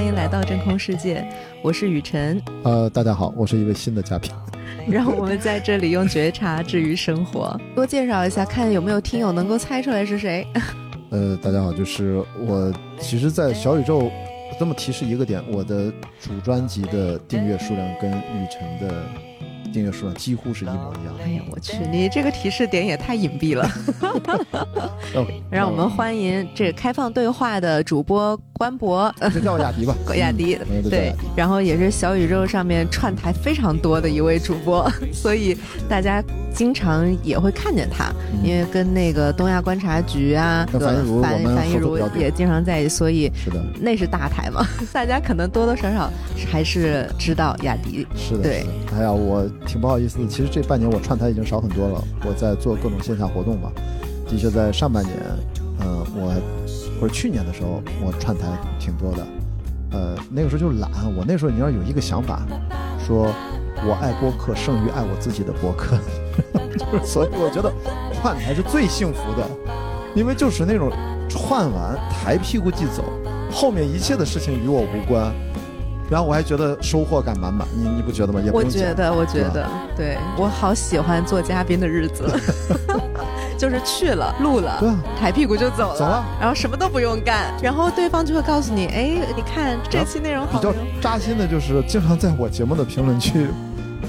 欢迎来到真空世界，我是雨辰。呃，大家好，我是一位新的嘉宾。让我们在这里用觉察治愈生活。多介绍一下，看有没有听友能够猜出来是谁。呃，大家好，就是我。其实，在小宇宙，这么提示一个点，我的主专辑的订阅数量跟雨辰的。订阅数量几乎是一模一样。哎呀，我去，你这个提示点也太隐蔽了。让我们欢迎这开放对话的主播关博，叫我雅迪吧，雅迪。对，然后也是小宇宙上面串台非常多的一位主播，所以大家经常也会看见他，因为跟那个东亚观察局啊，樊樊一茹也经常在一起，所以是的，那是大台嘛，大家可能多多少少还是知道雅迪。是的，对。哎呀，我。挺不好意思的，其实这半年我串台已经少很多了。我在做各种线下活动嘛，的确在上半年，嗯，我或者去年的时候，我串台挺多的。呃，那个时候就懒，我那时候你要有一个想法，说我爱播客胜于爱我自己的播客，就是所以我觉得串台是最幸福的，因为就是那种串完抬屁股即走，后面一切的事情与我无关。然后我还觉得收获感满满，你你不觉得吗？也我觉得，我觉得，对我好喜欢做嘉宾的日子，就是去了录了，对啊，抬屁股就走了，走了，然后什么都不用干，然后对方就会告诉你，哎，你看这期内容比较扎心的就是，经常在我节目的评论区，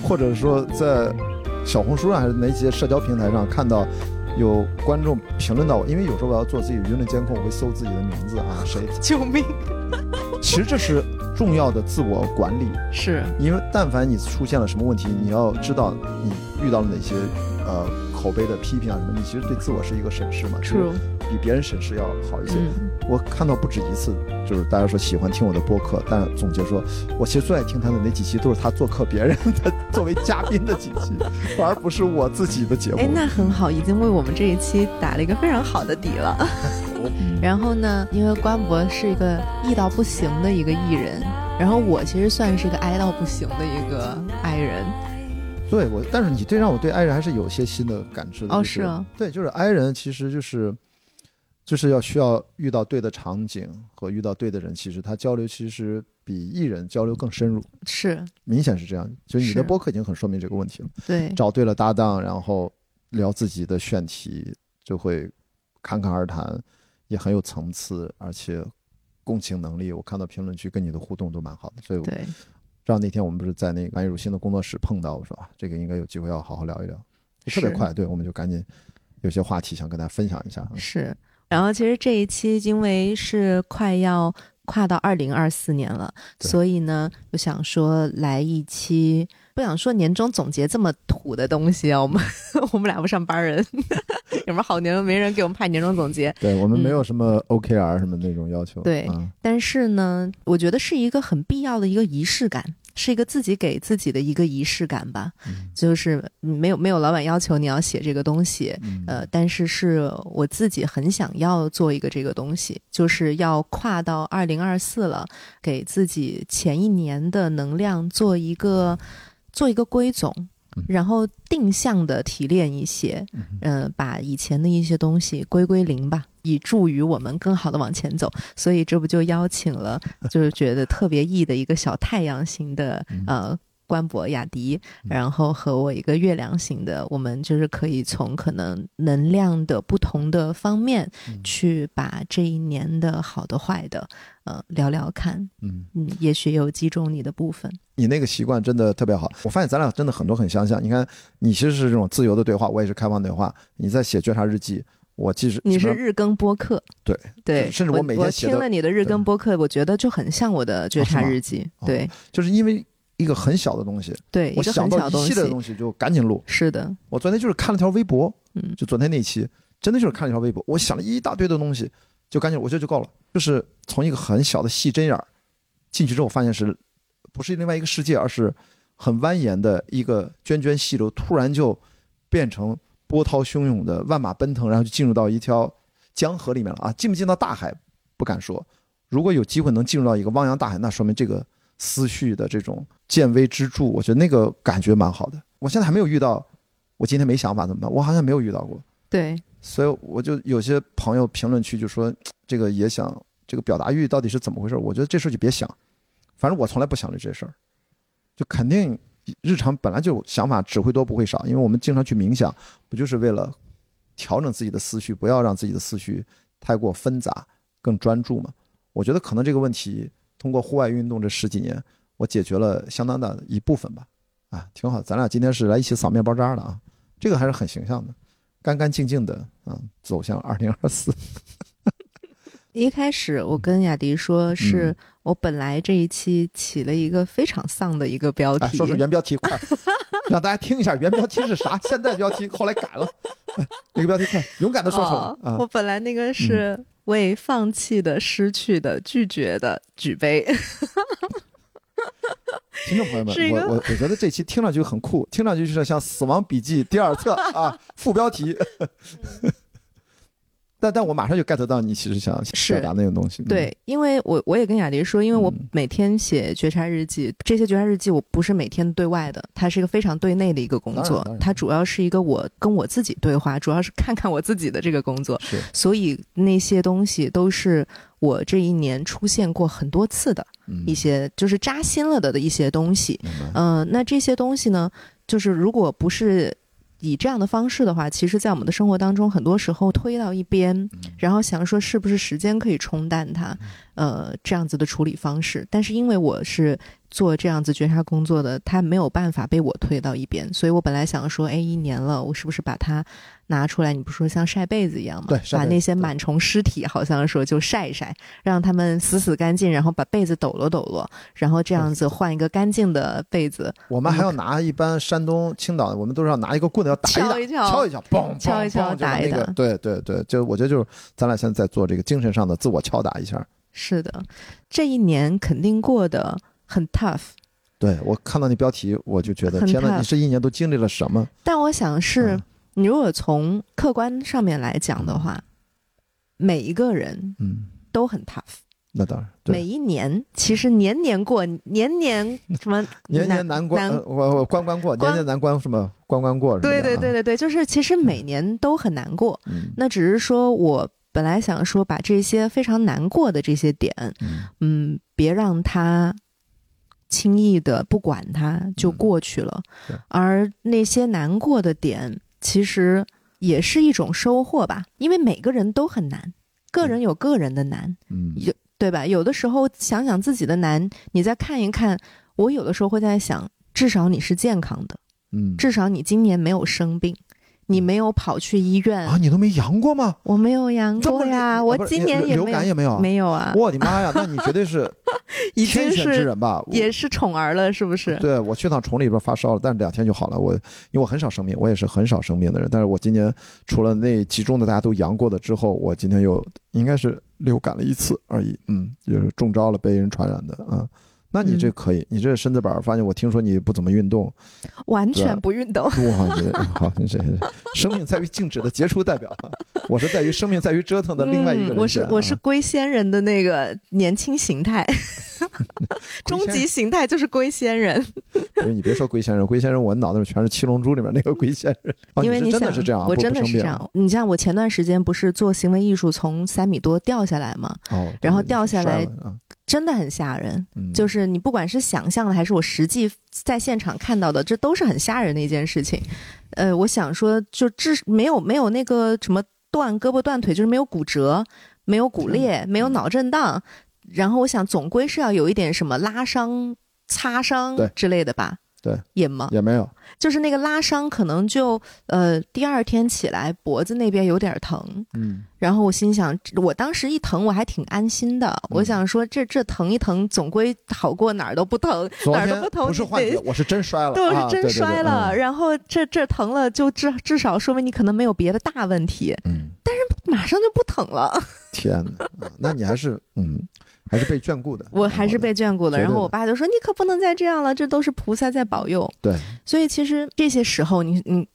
或者说在小红书上还是哪些社交平台上看到有观众评论到我，因为有时候我要做自己舆论监控，我会搜自己的名字啊，谁？救命！其实这是。重要的自我管理是，因为但凡你出现了什么问题，你要知道你遇到了哪些，呃，口碑的批评啊什么，你其实对自我是一个审视嘛，是比别人审视要好一些。我看到不止一次，就是大家说喜欢听我的播客，但总结说我其实最爱听他的那几期都是他做客别人的 作为嘉宾的几期，而不是我自己的节目。哎，那很好，已经为我们这一期打了一个非常好的底了。然后呢，因为关博是一个艺到不行的一个艺人，然后我其实算是一个哀到不行的一个爱人。对我，但是你这让我对爱人还是有些新的感知的。哦，是啊，对，就是爱人其实就是，就是要需要遇到对的场景和遇到对的人，其实他交流其实比艺人交流更深入。是，明显是这样。就你的播客已经很说明这个问题了。对，找对了搭档，然后聊自己的选题，就会侃侃而谈。也很有层次，而且共情能力，我看到评论区跟你的互动都蛮好的，所以对。知道那天我们不是在那个安逸如新的工作室碰到，我说啊，这个应该有机会要好好聊一聊，特别快，对，我们就赶紧有些话题想跟大家分享一下。是，然后其实这一期因为是快要跨到二零二四年了，所以呢，我想说来一期。不想说年终总结这么土的东西啊，我们 我们俩不上班人，有什么好年没人给我们派年终总结？对我们没有什么 OKR 什么那种要求。对，但是呢，我觉得是一个很必要的一个仪式感，是一个自己给自己的一个仪式感吧。就是没有没有老板要求你要写这个东西，呃，但是是我自己很想要做一个这个东西，就是要跨到二零二四了，给自己前一年的能量做一个。做一个归总，然后定向的提炼一些，嗯，把以前的一些东西归归零吧，以助于我们更好的往前走。所以这不就邀请了，就是觉得特别意的一个小太阳型的呃官博雅迪，然后和我一个月亮型的，我们就是可以从可能能量的不同的方面去把这一年的好的坏的。呃，聊聊看，嗯嗯，也许有击中你的部分。你那个习惯真的特别好，我发现咱俩真的很多很相像。你看，你其实是这种自由的对话，我也是开放对话。你在写觉察日记，我其实你是日更播客，对对，甚至我每天写听了你的日更播客，我觉得就很像我的觉察日记。对，就是因为一个很小的东西，对，我想到一系列的东西就赶紧录。是的，我昨天就是看了条微博，嗯，就昨天那期，真的就是看了条微博，我想了一大堆的东西。就赶紧，我觉得就够了。就是从一个很小的细针眼儿进去之后，发现是不是另外一个世界，而是很蜿蜒的一个涓涓细流，突然就变成波涛汹涌的万马奔腾，然后就进入到一条江河里面了啊！进不进到大海不敢说，如果有机会能进入到一个汪洋大海，那说明这个思绪的这种见微知著，我觉得那个感觉蛮好的。我现在还没有遇到，我今天没想法怎么办？我好像没有遇到过。对。所以我就有些朋友评论区就说，这个也想这个表达欲到底是怎么回事？我觉得这事就别想，反正我从来不想着这事儿，就肯定日常本来就想法只会多不会少，因为我们经常去冥想，不就是为了调整自己的思绪，不要让自己的思绪太过纷杂，更专注嘛？我觉得可能这个问题通过户外运动这十几年，我解决了相当大的一部分吧。啊，挺好，咱俩今天是来一起扫面包渣的啊，这个还是很形象的，干干净净的啊，走向二零二四。一开始我跟雅迪说，是我本来这一期起了一个非常丧的一个标题，说说原标题，快 让大家听一下原标题是啥？现在标题后来改了，那个标题快勇敢的说出来。我本来那个是为放弃的、失去的、拒绝的举杯。听众朋友们，我我我觉得这期听上去很酷，听上去就是像《死亡笔记》第二册啊，副标题。但但我马上就 get 到你其实想表达那种东西。对，因为我我也跟雅迪说，因为我每天写觉察日记，这些觉察日记我不是每天对外的，它是一个非常对内的一个工作，它主要是一个我跟我自己对话，主要是 看看我自己的这个工作。是，所以那些东西都是我这一年出现过很多次的一些，就是扎心了的的一些东西。嗯，那这些东西呢，就是如果不是。以这样的方式的话，其实，在我们的生活当中，很多时候推到一边，然后想说是不是时间可以冲淡它，呃，这样子的处理方式。但是因为我是。做这样子觉察工作的，他没有办法被我推到一边，所以我本来想说，哎，一年了，我是不是把它拿出来？你不是说像晒被子一样吗？对，把那些螨虫尸体，好像说就晒一晒，让他们死死干净，然后把被子抖落抖落，然后这样子换一个干净的被子。我们还要拿一般山东青岛，我们都是要拿一个棍子要打一打，敲一敲，嘣，敲一敲，打一打。对对对，就我觉得就是咱俩现在在做这个精神上的自我敲打一下。是的，这一年肯定过得很 tough。对我看到你标题，我就觉得天哪！你这一年都经历了什么？但我想是，你如果从客观上面来讲的话，每一个人嗯都很 tough。那当然，每一年其实年年过，年年什么 年年难关，我我关关过，年年难关什么关关过？对对对对对，就是其实每年都很难过。嗯那只是说我本来想说把这些非常难过的这些点，嗯，别让他。轻易的不管它就过去了，而那些难过的点其实也是一种收获吧，因为每个人都很难，个人有个人的难，嗯，有对吧？有的时候想想自己的难，你再看一看，我有的时候会在想，至少你是健康的，嗯，至少你今年没有生病。你没有跑去医院啊？你都没阳过吗？我没有阳过呀，我今年也流感也没有，没有啊！我的妈呀，那你绝对是天选之人吧？也是宠儿了，是不是？对，我去趟宠里边发烧了，但是两天就好了。我因为我很少生病，我也是很少生病的人。但是我今年除了那集中的大家都阳过的之后，我今天又应该是流感了一次而已。嗯，就是中招了，被人传染的啊。那你这可以，你这身子板，发现我听说你不怎么运动，完全不运动。哇，好，这生命在于静止的杰出代表。我是在于生命在于折腾的另外一个人。我是我是龟仙人的那个年轻形态，终极形态就是龟仙人。不是你别说龟仙人，龟仙人我脑袋里全是七龙珠里面那个龟仙人。因为你真的是这样，我真的是这样。你像我前段时间不是做行为艺术，从三米多掉下来嘛，哦，然后掉下来。真的很吓人，就是你不管是想象的还是我实际在现场看到的，这都是很吓人的一件事情。呃，我想说，就至没有没有那个什么断胳膊断腿，就是没有骨折，没有骨裂，没有脑震荡。然后我想，总归是要有一点什么拉伤、擦伤之类的吧。对，也吗？也没有，就是那个拉伤，可能就呃，第二天起来脖子那边有点疼，嗯，然后我心想，我当时一疼我还挺安心的，我想说这这疼一疼，总归好过哪儿都不疼，哪儿都不疼，不是幻觉，我是真摔了，对，我是真摔了，然后这这疼了，就至至少说明你可能没有别的大问题，嗯，但是马上就不疼了，天哪，那你还是嗯。还是被眷顾的，我还是被眷顾的。然后我爸就说：“你可不能再这样了，这都是菩萨在保佑。”对，所以其实这些时候，你你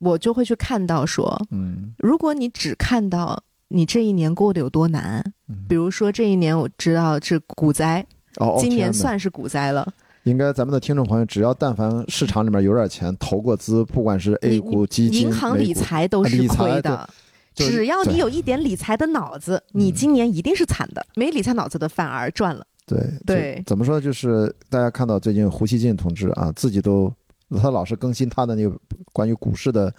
我就会去看到说，嗯，如果你只看到你这一年过得有多难，比如说这一年我知道是股灾，哦，今年算是股灾了。应该咱们的听众朋友，只要但凡市场里面有点钱投过资，不管是 A 股基金、银行理财都是亏的。就是只要你有一点理财的脑子，你今年一定是惨的；没理财脑子的反而赚了。对对怎么说？就是大家看到最近胡锡进同志啊，自己都他老是更新他的那个关于股市的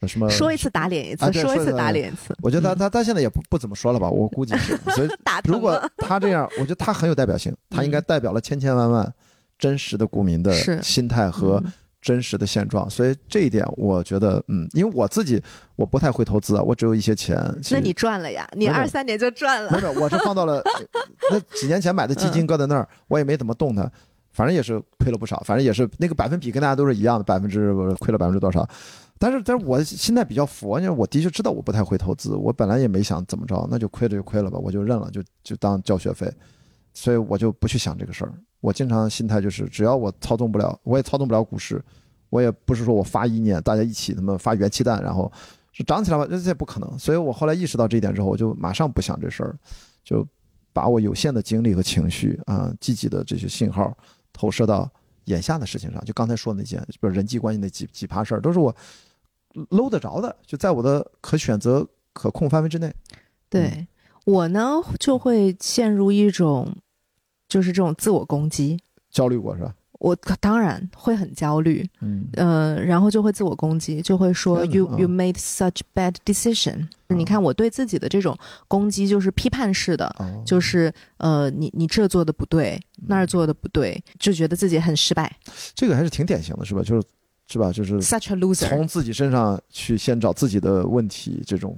呃什么说一次打脸一次，啊说一次打脸一次。我觉得他嗯他他现在也不不怎么说了吧，我估计是。所以 打如果他这样，我觉得他很有代表性，他应该代表了千千万万真实的股民的心态和嗯真实的现状。所以这一点，我觉得，嗯，因为我自己我不太会投资啊，我只有一些钱。其实那你赚了呀，你二三年就赚了。没有，我是放到了呃 那几年前买的基金搁在那儿，我也没怎么动它，反正也是亏了不少，反正也是那个百分比跟大家都是一样的，百分之亏了百分之多少。但是，但是我心态比较佛，因为我的确知道我不太会投资，我本来也没想怎么着，那就亏了就亏了吧，我就认了，就就当交学费，所以我就不去想这个事儿。我经常心态就是，只要我操纵不了，我也操纵不了股市，我也不是说我发意念，大家一起他妈发元气弹，然后是涨起来吧，这这也不可能。所以我后来意识到这一点之后，我就马上不想这事儿，就把我有限的精力和情绪啊，积极的这些信号投射到眼下的事情上。就刚才说的那件，比如人际关系那几几趴事儿，都是我搂得着的，就在我的可选择、可控范围之内。对我呢，就会陷入一种就是这种自我攻击。焦虑过是吧？我当然会很焦虑，嗯，呃，然后就会自我攻击，就会说 you 嗯 you made such bad decision。你看我对自己的这种攻击就是批判式的，哦，就是呃，你你这做的不对，那儿做的不对，就觉得自己很失败这个还是挺典型的，是吧？就是是吧？就是，such a loser。从自己身上去先找自己的问题，这种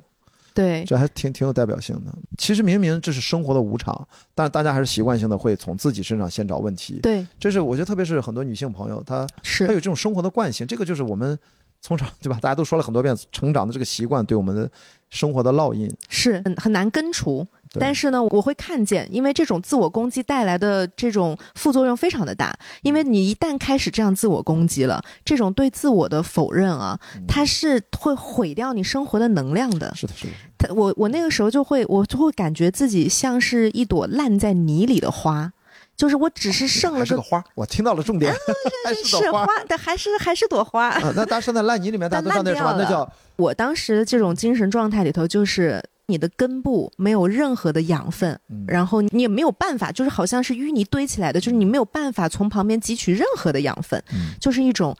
对这还挺挺有代表性的。其实明明这是生活的无常，但是大家还是习惯性的会从自己身上先找问题。对，这是我觉得，特别是很多女性朋友，她她有这种生活的惯性，这个就是我们从小对吧？大家都说了很多遍，成长的这个习惯对我们的生活的烙印。是很很难根除。对但是呢，我会看见，因为这种自我攻击带来的这种副作用非常的大。因为你一旦开始这样自我攻击了，这种对自我的否认啊，它是会毁掉你生活的能量的。是的，是的，他我我那个时候就会，我就会感觉自己像是一朵烂在泥里的花，就是我只是剩了个还是个花，我听到了重点，还是花是花，但还是还是朵花。啊。那大家说在烂泥里面，大家都知道那是什么？那叫我当时这种精神状态里头，就是你的根部没有任何的养分，嗯然后你也没有办法，就是好像是淤泥堆起来的，就是你没有办法从旁边汲取任何的养分，嗯就是一种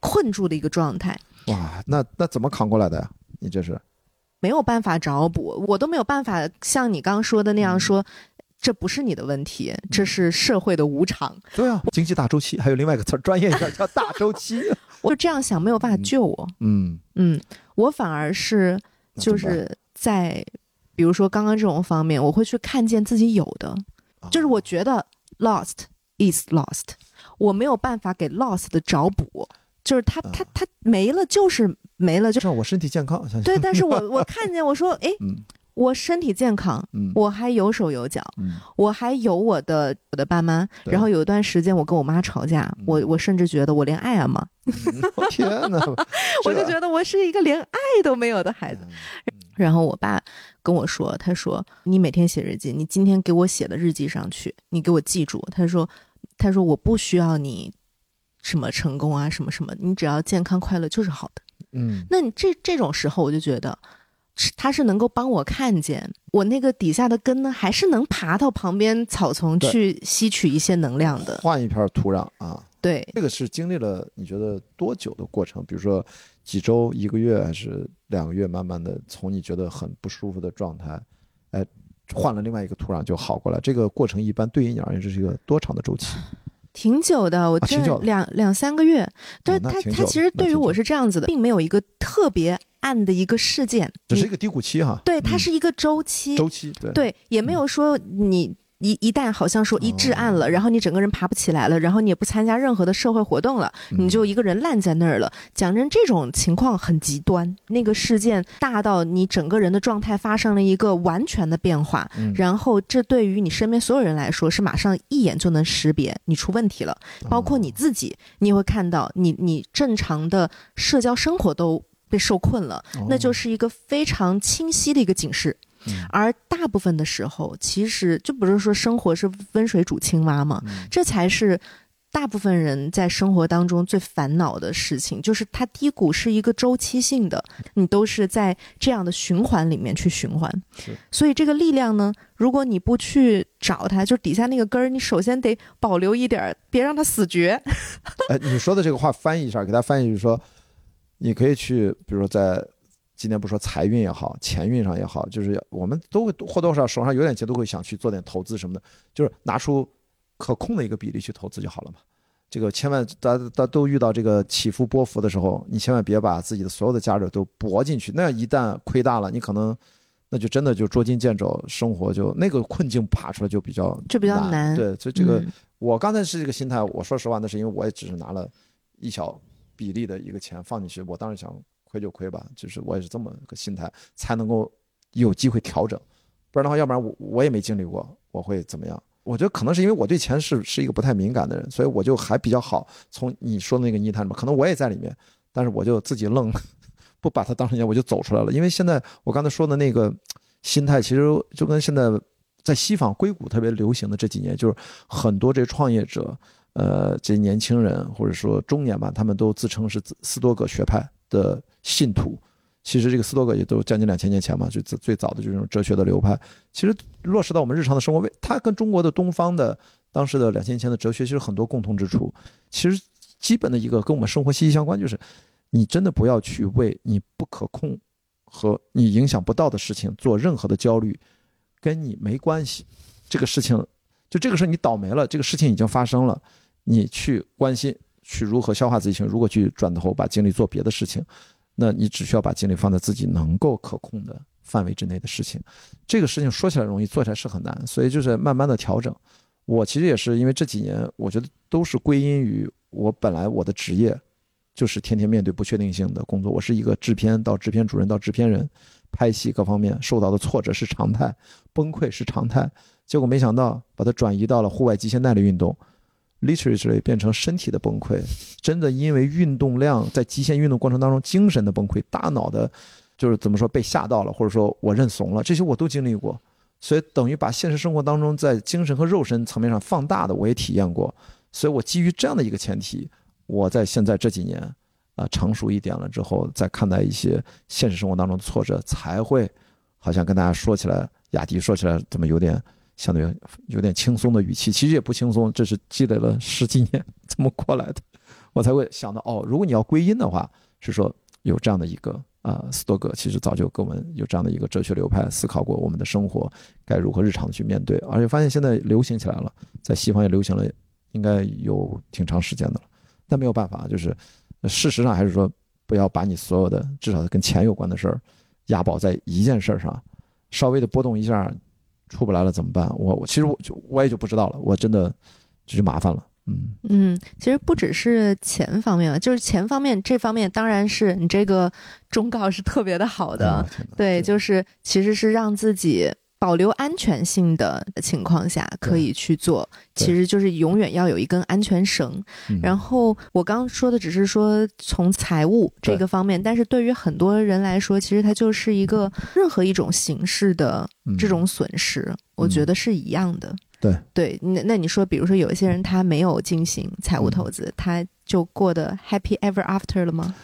困住的一个状态。哇，那那怎么扛过来的呀？你这是没有办法找补，我都没有办法像你刚刚说的那嗯样说，这不是你的问题，这是社会的无常。对啊，经济大周期，还有另外一个词儿，专业一点叫大周期。我就这样想，没有办法救我。嗯，嗯，我反而是就是在，比如说刚刚这种方面，我会去看见自己有的，啊就是我觉得 lost is lost，我没有办法给 lost 的找补，就是它它啊它没了就是没了，就是我身体健康，对。但是我 我看见我说，哎，嗯。我身体健康，嗯。我还有手有脚，嗯。我还有我的我的爸妈。然后有一段时间我跟我妈吵架，嗯。我我甚至觉得我连爱啊嘛，嗯。天哪！我就觉得我是一个连爱都没有的孩子。得然后我爸跟我说，他说你每天写日记，你今天给我写的日记上去，你给我记住。他说，他说我不需要你什么成功啊，什么什么，你只要健康快乐就是好的。嗯那你这这种时候，我就觉得。是他是能够帮我看见我那个底下的根呢，还是能爬到旁边草丛去吸取一些能量的。换一片土壤啊，对，这个是经历了你觉得多久的过程？比如说几周、一个月，还是两个月？慢慢的从你觉得很不舒服的状态，哎，换了另外一个土壤就好过来。这个过程一般对于你而言，这是一个多长的周期？挺久的，我这两两三个月。对他，那挺久的他其实对于我是这样子的，并没有一个特别暗的一个事件，只是一个低谷期哈。对，它嗯是一个周期，周期，对对，也没有说你一一旦好像说一至暗了，然后你整个人爬不起来了，然后你也不参加任何的社会活动了，嗯你就一个人烂在那儿了。讲真，这种情况很极端，那个事件大到你整个人的状态发生了一个完全的变化，嗯然后这对于你身边所有人来说是马上一眼就能识别你出问题了，包括你自己，你也会看到你你正常的社交生活都被受困了，那就是一个非常清晰的一个警示。嗯而大部分的时候，其实就不是说生活是温水煮青蛙嘛，嗯这才是大部分人在生活当中最烦恼的事情，就是它低谷是一个周期性的，你都是在这样的循环里面去循环。所以这个力量呢，如果你不去找它，就底下那个根儿，你首先得保留一点儿，别让它死绝。哎，你说的这个话翻译一下，给他翻译就是说，你可以去，比如说在今天不说财运也好，钱运上也好，就是我们都会或多或少手上有点钱，都会想去做点投资什么的，就是拿出。可控的一个比例去投资就好了嘛，这个千万大大都遇到这个起伏波幅的时候，你千万别把自己的所有的价值都搏进去，那样一旦亏大了，你可能那就真的就捉襟见肘，生活就那个困境爬出来就比较就比较难。对，所以这个我刚才是这个心态，我说实话，那是因为我也只是拿了一小比例的一个钱放进去，我当时想亏就亏吧，就是我也是这么个心态，才能够有机会调整，不然的话，要不然我我也没经历过，我会怎么样？我觉得可能是因为我对钱是是一个不太敏感的人，所以我就还比较好。从你说的那个泥潭里面，可能我也在里面，但是我就自己愣，不把它当成钱，我就走出来了。因为现在我刚才说的那个心态，其实就跟现在在西方硅谷特别流行的这几年，就是很多这创业者，呃，这年轻人或者说中年吧，他们都自称是斯多葛学派的信徒。其实这个斯多葛也都将近两千年前嘛，就最最早的这种哲学的流派，其实落实到我们日常的生活，为它跟中国的东方的当时的两千年前的哲学其实很多共同之处。其实基本的一个跟我们生活息息相关，就是你真的不要去为你不可控和你影响不到的事情做任何的焦虑，跟你没关系。这个事情就这个事你倒霉了，这个事情已经发生了，你去关心去如何消化自己情，如果去转头把精力做别的事情。那你只需要把精力放在自己能够可控的范围之内的事情，这个事情说起来容易，做起来是很难，所以就是慢慢的调整。我其实也是因为这几年，我觉得都是归因于我本来我的职业就是天天面对不确定性的工作，我是一个制片到制片主任到制片人，拍戏各方面受到的挫折是常态，崩溃是常态，结果没想到把它转移到了户外极限耐力运动。Literally 变成身体的崩溃，真的因为运动量在极限运动过程当中精神的崩溃，大脑的，就是怎么说被吓到了，或者说我认怂了，这些我都经历过，所以等于把现实生活当中在精神和肉身层面上放大的我也体验过，所以我基于这样的一个前提，我在现在这几年啊成熟一点了之后，再看待一些现实生活当中的挫折，才会好像跟大家说起来，雅迪说起来怎么有点。相对有点轻松的语气，其实也不轻松，这是积累了十几年这么过来的，我才会想到哦，如果你要归因的话，是说有这样的一个啊，斯多葛其实早就跟我们有这样的一个哲学流派思考过我们的生活该如何日常的去面对，而且发现现在流行起来了，在西方也流行了，应该有挺长时间的了，但没有办法，就是事实上还是说不要把你所有的至少跟钱有关的事儿押宝在一件事儿上，稍微的波动一下。出不来了怎么办？我我其实我就我也就不知道了，我真的这就麻烦了。嗯嗯，其实不只是钱方面了，就是钱方面这方面，当然是你这个忠告是特别的好的。对，就是其实是让自己保留安全性的情况下可以去做，其实就是永远要有一根安全绳。然后我刚刚说的只是说从财务这个方面，但是对于很多人来说，其实它就是一个任何一种形式的。这种损失，我觉得是一样的。对对，那那你说，比如说有一些人他没有进行财务投资，他就过得 happy ever after 了吗？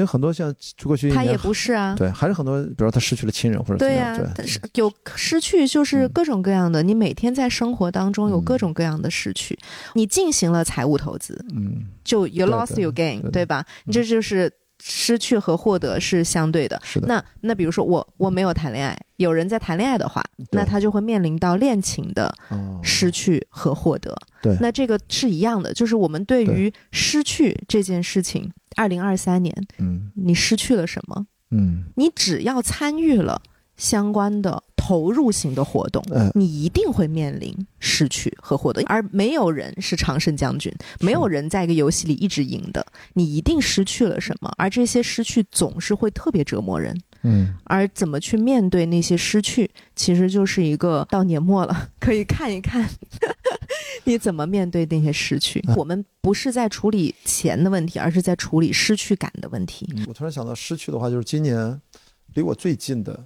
有很多像过去他也不是啊。对，还是很多，比如说他失去了亲人或者对呀，但是有失去就是各种各样的。你每天在生活当中有各种各样的失去，你进行了财务投资，嗯，就 you lost you gain，对吧？你这就是。失去和获得是相对的。是的。那那比如说我我没有谈恋爱，有人在谈恋爱的话，那他就会面临到恋情的失去和获得。对。那这个是一样的，就是我们对于失去这件事情，二零二三年，嗯，你失去了什么？嗯，你只要参与了相关的。投入型的活动，你一定会面临失去和获得，而没有人是常胜将军，没有人在一个游戏里一直赢的，你一定失去了什么，而这些失去总是会特别折磨人。嗯，而怎么去面对那些失去，其实就是一个到年末了，可以看一看 你怎么面对那些失去。我们不是在处理钱的问题，而是在处理失去感的问题。我突然想到，失去的话，就是今年离我最近的。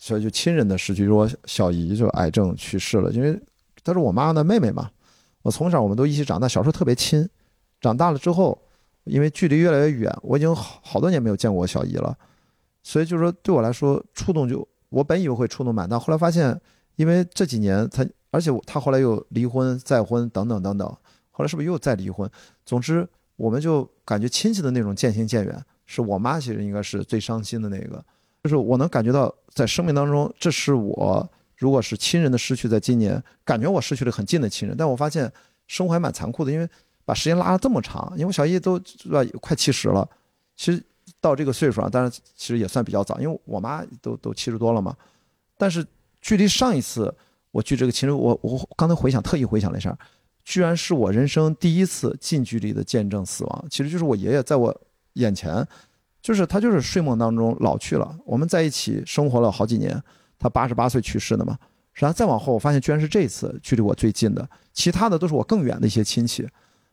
所以就亲人的失去，我小姨就癌症去世了，因为她是我妈妈的妹妹嘛。我从小我们都一起长大，小时候特别亲，长大了之后，因为距离越来越远，我已经好好多年没有见过我小姨了，所以就是说对我来说触动就我本以为会触动蛮大，后来发现，因为这几年他，而且他后来又离婚、再婚等等等等，后来是不是又再离婚？总之，我们就感觉亲戚的那种渐行渐远，是我妈其实应该是最伤心的那个，就是我能感觉到在生命当中，这是我如果是亲人的失去，在今年感觉我失去了很近的亲人，但我发现生活还蛮残酷的，因为。把时间拉了这么长，因为小姨都快七十了，其实到这个岁数啊，当然其实也算比较早，因为我妈都都七十多了嘛。但是距离上一次我去这个亲人，我我刚才回想，特意回想了一下，居然是我人生第一次近距离的见证死亡，其实就是我爷爷在我眼前，就是他就是睡梦当中老去了。我们在一起生活了好几年，他八十八岁去世的嘛。然后再往后，我发现居然是这次距离我最近的，其他的都是我更远的一些亲戚。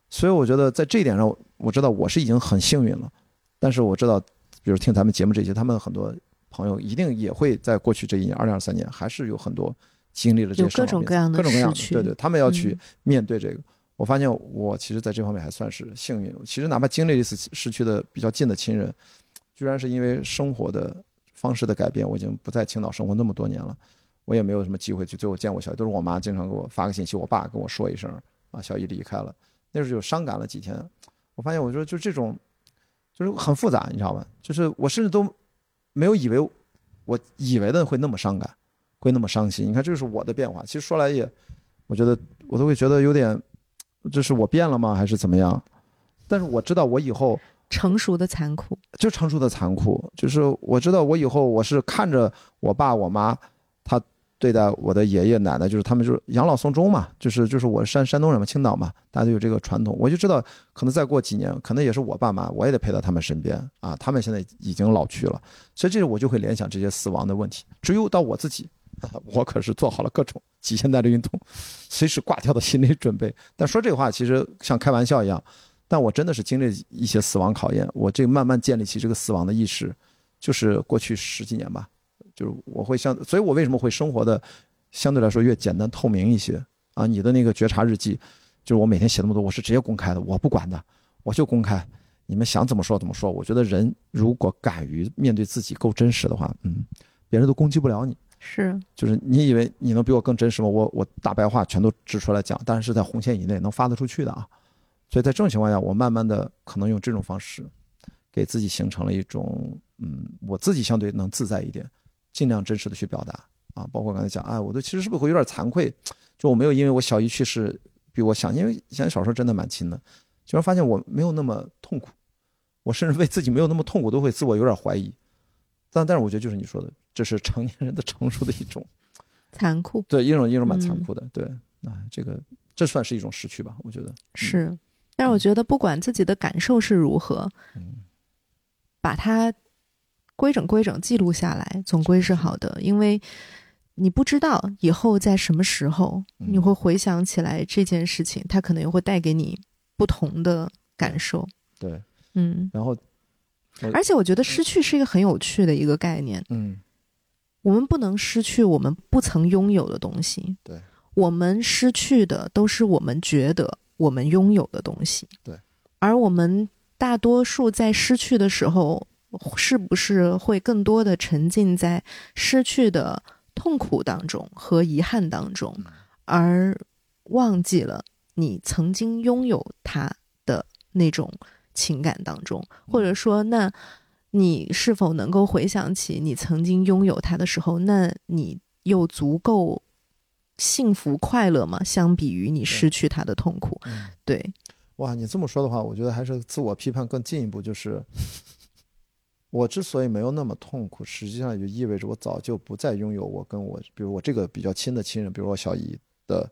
所以我觉得在这一点上，我知道我是已经很幸运了。但是我知道，比如听咱们节目这些，他们很多朋友一定也会在过去这一年，二零二三年，还是有很多经历了这些各种各样的各种各样的，对对，他们要去面对这个。我发现我其实在这方面还算是幸运。其实哪怕经历一次失去的比较近的亲人，居然是因为生活的方式的改变，我已经不在青岛生活那么多年了，我也没有什么机会去最后见我小姨，都是我妈经常给我发个信息，我爸跟我说一声啊，小姨离开了。那时候就伤感了几天，我发现我说就这种，就是很复杂，你知道吗？就是我甚至都没有以为，我以为的会那么伤感，会那么伤心。你看，这是我的变化。其实说来也，我觉得我都会觉得有点，这是我变了吗？还是怎么样？但是我知道我以后成熟的残酷，就成熟的残酷，就是我知道我以后我是看着我爸我妈他。对待我的爷爷奶奶，就是他们就是养老送终嘛，就是就是我山山东人嘛，青岛嘛，大家都有这个传统。我就知道，可能再过几年，可能也是我爸妈，我也得陪到他们身边啊。他们现在已经老去了，所以这我就会联想这些死亡的问题。只有到我自己，我可是做好了各种极限耐力运动，随时挂掉的心理准备。但说这话其实像开玩笑一样，但我真的是经历一些死亡考验，我这慢慢建立起这个死亡的意识，就是过去十几年吧。就是我会相，所以我为什么会生活的相对来说越简单透明一些啊？你的那个觉察日记，就是我每天写那么多，我是直接公开的，我不管的，我就公开，你们想怎么说怎么说。我觉得人如果敢于面对自己够真实的话，嗯，别人都攻击不了你。是，就是你以为你能比我更真实吗？我我大白话全都指出来讲，但是在红线以内能发得出去的啊。所以在这种情况下，我慢慢的可能用这种方式，给自己形成了一种，嗯，我自己相对能自在一点。尽量真实的去表达啊，包括刚才讲，哎，我都其实是不是会有点惭愧？就我没有因为我小姨去世比我想，因为以前小时候真的蛮亲的，居然发现我没有那么痛苦，我甚至为自己没有那么痛苦都会自我有点怀疑。但但是我觉得就是你说的，这是成年人的成熟的一种残酷，对一种一种蛮残酷的，对啊，这个这算是一种失去吧？我觉得是，但是我觉得不管自己的感受是如何，嗯，把它。规整规整记录下来，总归是好的，因为你不知道以后在什么时候你会回想起来这件事情，它可能又会带给你不同的感受。对，嗯，然后，而且我觉得失去是一个很有趣的一个概念。嗯，我们不能失去我们不曾拥有的东西。对，我们失去的都是我们觉得我们拥有的东西。对，而我们大多数在失去的时候。是不是会更多的沉浸在失去的痛苦当中和遗憾当中，而忘记了你曾经拥有他的那种情感当中？或者说，那你是否能够回想起你曾经拥有他的时候？那你又足够幸福快乐吗？相比于你失去他的痛苦，对，哇，你这么说的话，我觉得还是自我批判更进一步，就是。我之所以没有那么痛苦，实际上就意味着我早就不再拥有我跟我，比如我这个比较亲的亲人，比如我小姨的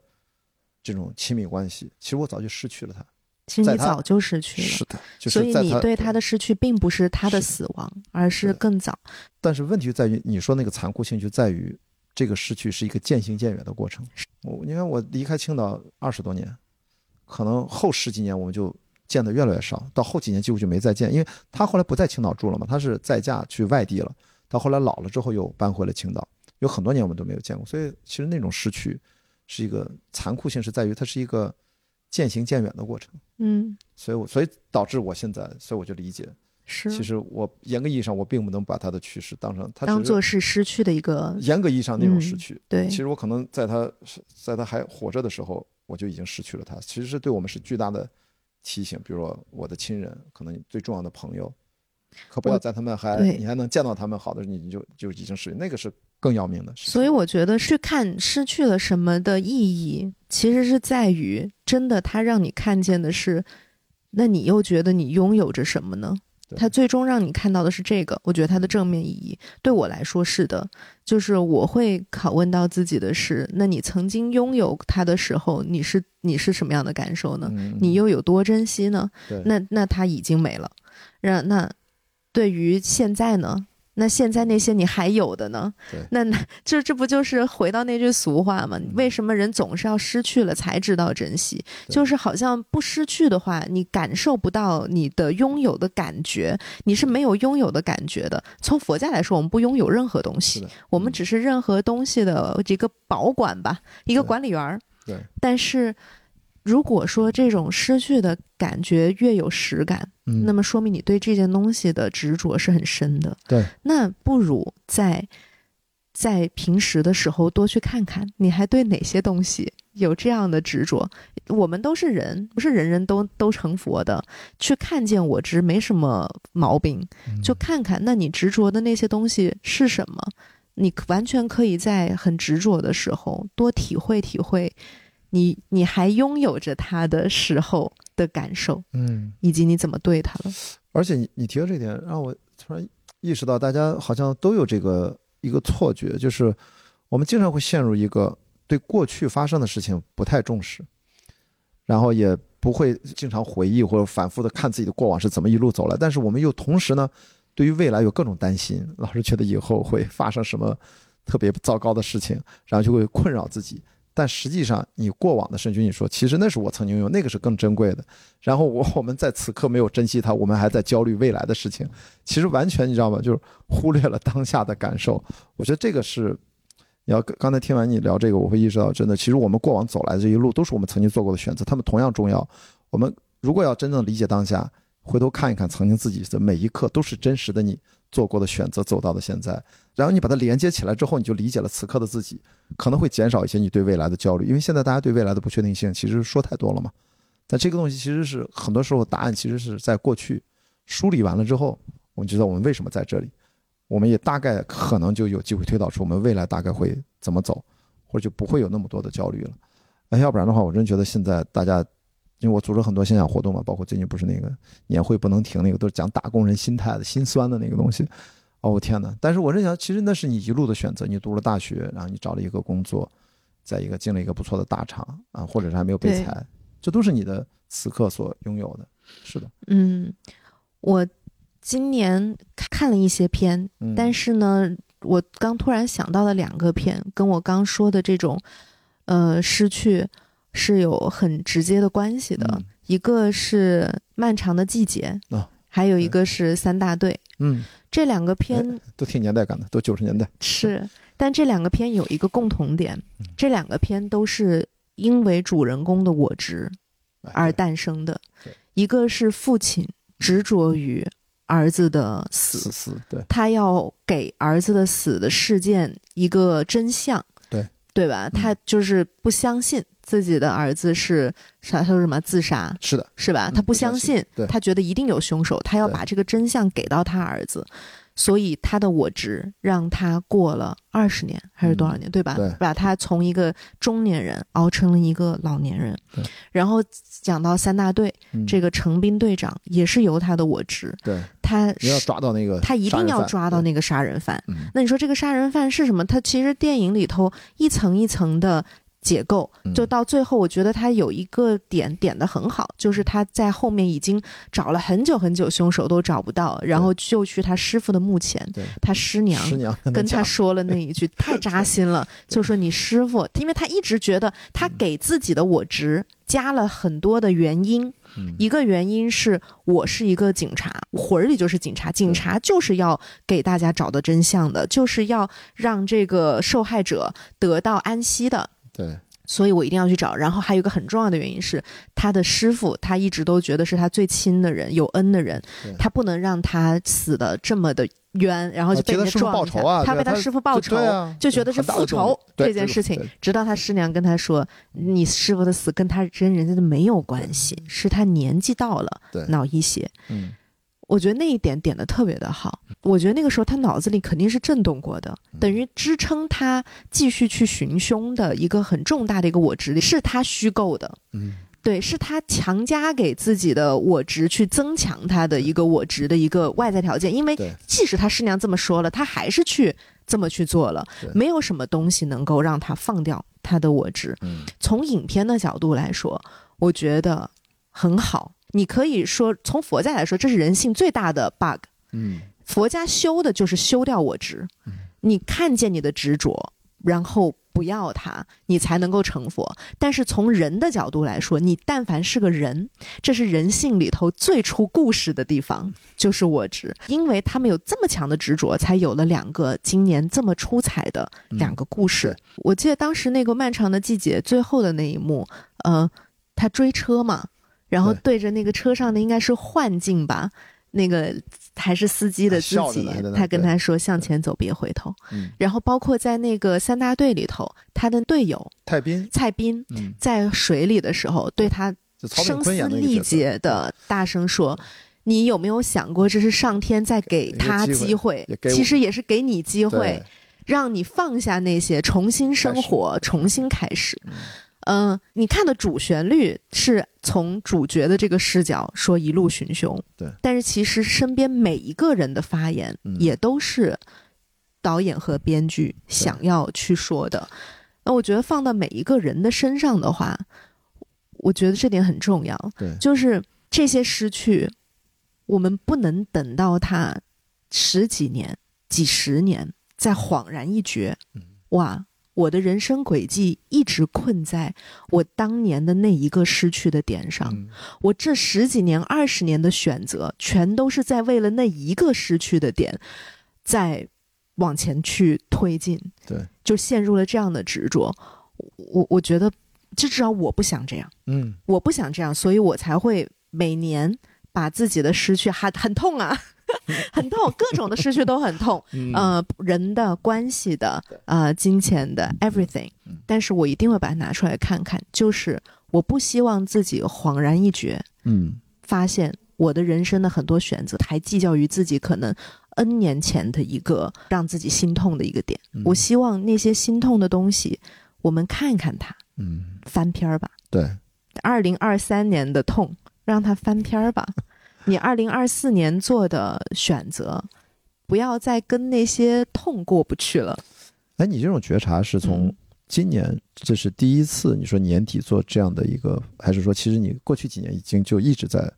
这种亲密关系。其实我早就失去了他。其实你早就失去了。是的，所以你对他的失去并不是他的死亡，而是更早。但是问题就在于，你说那个残酷性就在于这个失去是一个渐行渐远的过程。我你看，我离开青岛二十多年，可能后十几年我们就。见的越来越少，到后几年几乎就没再见，因为他后来不在青岛住了嘛，他是在嫁去外地了。到后来老了之后又搬回了青岛，有很多年我们都没有见过。所以其实那种失去，是一个残酷性，是在于它是一个渐行渐远的过程。嗯，所以我所以导致我现在，所以我就理解，是。其实我严格意义上我并不能把他的去世当成他当做是失去的一个严格意义上那种失去。对，其实我可能在他在他还活着的时候，我就已经失去了他。其实是对我们是巨大的提醒。比如说我的亲人，可能最重要的朋友。可不要在他们还你还能见到他们好的，你你就就已经是那个是更要命的。所以我觉得是看失去了什么的意义，其实是在于真的他让你看见的是，那你又觉得你拥有着什么呢？他最终让你看到的是这个，我觉得它的正面意义对我来说是的，就是我会拷问到自己的是，那你曾经拥有它的时候，你是你是什么样的感受呢？你又有多珍惜呢？那那它已经没了，那那。对于现在呢，那现在那些你还有的呢？那那这这不就是回到那句俗话吗？为什么人总是要失去了才知道珍惜？就是好像不失去的话，你感受不到你的拥有的感觉，你是没有拥有的感觉的。从佛家来说，我们不拥有任何东西，我们只是任何东西的一个保管吧，一个管理员儿。对，但是。如果说这种失去的感觉越有实感，那么说明你对这件东西的执着是很深的。对，那不如在在平时的时候多去看看，你还对哪些东西有这样的执着？我们都是人，不是人人都都成佛的。去看见我执没什么毛病，就看看那你执着的那些东西是什么？你完全可以在很执着的时候多体会体会。你你还拥有着它的时候的感受，嗯，以及你怎么对他了。而且你你提到这点，让我突然意识到，大家好像都有这个一个错觉，就是我们经常会陷入一个对过去发生的事情不太重视，然后也不会经常回忆或者反复的看自己的过往是怎么一路走来。但是我们又同时呢，对于未来有各种担心，老是觉得以后会发生什么特别糟糕的事情，然后就会困扰自己。但实际上，你过往的圣君，你说其实那是我曾经拥有，那个是更珍贵的。然后我我们在此刻没有珍惜它，我们还在焦虑未来的事情，其实完全你知道吗？就是忽略了当下的感受。我觉得这个是，你要刚才听完你聊这个，我会意识到，真的，其实我们过往走来的这一路都是我们曾经做过的选择，他们同样重要。我们如果要真正理解当下，回头看一看曾经自己的每一刻，都是真实的你。做过的选择走到了现在，然后你把它连接起来之后，你就理解了此刻的自己，可能会减少一些你对未来的焦虑，因为现在大家对未来的不确定性其实说太多了嘛。但这个东西其实是很多时候答案其实是在过去梳理完了之后，我们知道我们为什么在这里，我们也大概可能就有机会推导出我们未来大概会怎么走，或者就不会有那么多的焦虑了。那要不然的话，我真觉得现在大家。因为我组织很多线下活动嘛，包括最近不是那个年会不能停，那个都是讲打工人心态的心酸的那个东西。哦天哪！但是我是想，其实那是你一路的选择，你读了大学，然后你找了一个工作，在一个进了一个不错的大厂啊，或者是还没有被裁，这都是你的此刻所拥有的。是的，嗯，我今年看了一些片，但是呢，我刚突然想到了两个片，跟我刚说的这种，呃，失去。是有很直接的关系的，一个是漫长的季节啊，还有一个是三大队。嗯，这两个片都挺年代感的，都九十年代。是，但这两个片有一个共同点，这两个片都是因为主人公的我执而诞生的。一个是父亲执着于儿子的死，对，他要给儿子的死的事件一个真相，对，吧？他就是不相信。自己的儿子是啥？他说什么自杀？是的，是吧？他不相信，他觉得一定有凶手，他要把这个真相给到他儿子，所以他的我执让他过了二十年还是多少年，对吧？把他从一个中年人熬成了一个老年人。然后讲到三大队，这个程斌队长也是由他的我执，对，他要抓到那个，他一定要抓到那个杀人犯。那你说这个杀人犯是什么？他其实电影里头一层一层的。解构就到最后，我觉得他有一个点点的很好，就是他在后面已经找了很久很久，凶手都找不到，然后就去他师傅的墓前，他师娘跟他说了那一句，太扎心了，就说你师傅，因为他一直觉得他给自己的我执加了很多的原因，一个原因是我是一个警察，魂儿里就是警察，警察就是要给大家找到真相的，就是要让这个受害者得到安息的。对，所以我一定要去找。然后还有一个很重要的原因是，他的师傅他一直都觉得是他最亲的人、有恩的人，他不能让他死的这么的冤，然后就被人家撞仇啊，他为他师傅报仇，就觉得是复仇这件事情。直到他师娘跟他说：“你师傅的死跟他真人家的没有关系，是他年纪到了，脑溢血。”嗯。我觉得那一点点的特别的好。我觉得那个时候他脑子里肯定是震动过的，等于支撑他继续去寻凶的一个很重大的一个我执，是他虚构的。嗯，对，是他强加给自己的我执去增强他的一个我执的一个外在条件。因为即使他师娘这么说了，他还是去这么去做了。没有什么东西能够让他放掉他的我执。从影片的角度来说，我觉得很好。你可以说，从佛家来说，这是人性最大的 bug。嗯，佛家修的就是修掉我执。你看见你的执着，然后不要它，你才能够成佛。但是从人的角度来说，你但凡是个人，这是人性里头最出故事的地方，就是我执。因为他们有这么强的执着，才有了两个今年这么出彩的两个故事。我记得当时那个漫长的季节最后的那一幕，呃，他追车嘛。然后对。着那个车上的应该是幻境吧，那个还是司机的自己，他跟他说向前走，别回头。然后包括在那个三大队里头，他的队友蔡斌，蔡斌在水里的时候，对他声嘶力竭的大声说：“你有没有想过，这是上天在给他机会？其实也是给你机会，让你放下那些，重新生活，重新开始。”嗯，你看的主旋律是从主角的这个视角说一路寻凶，对。但是其实身边每一个人的发言也都是导演和编剧想要去说的。那我觉得放到每一个人的身上的话，我觉得这点很重要。对，就是这些失去，我们不能等到他十几年、几十年再恍然一觉，哇！我的人生轨迹一直困在我当年的那一个失去的点上，我这十几年、二十年的选择，全都是在为了那一个失去的点，在往前去推进。对，就陷入了这样的执着。我我觉得，至少我不想这样。嗯，我不想这样，所以我才会每年把自己的失去还很痛啊。很痛，各种的失去都很痛，呃，人的关系的，呃，金钱的，everything。但是我一定会把它拿出来看看，就是我不希望自己恍然一觉，嗯，发现我的人生的很多选择还计较于自己可能 N 年前的一个让自己心痛的一个点。我希望那些心痛的东西，我们看看它，嗯，翻篇儿吧。对，二零二三年的痛，让它翻篇儿吧。你二零二四年做的选择，不要再跟那些痛过不去了。哎，你这种觉察是从今年这是第一次？你说年底做这样的一个，还是说其实你过去几年已经就一直在，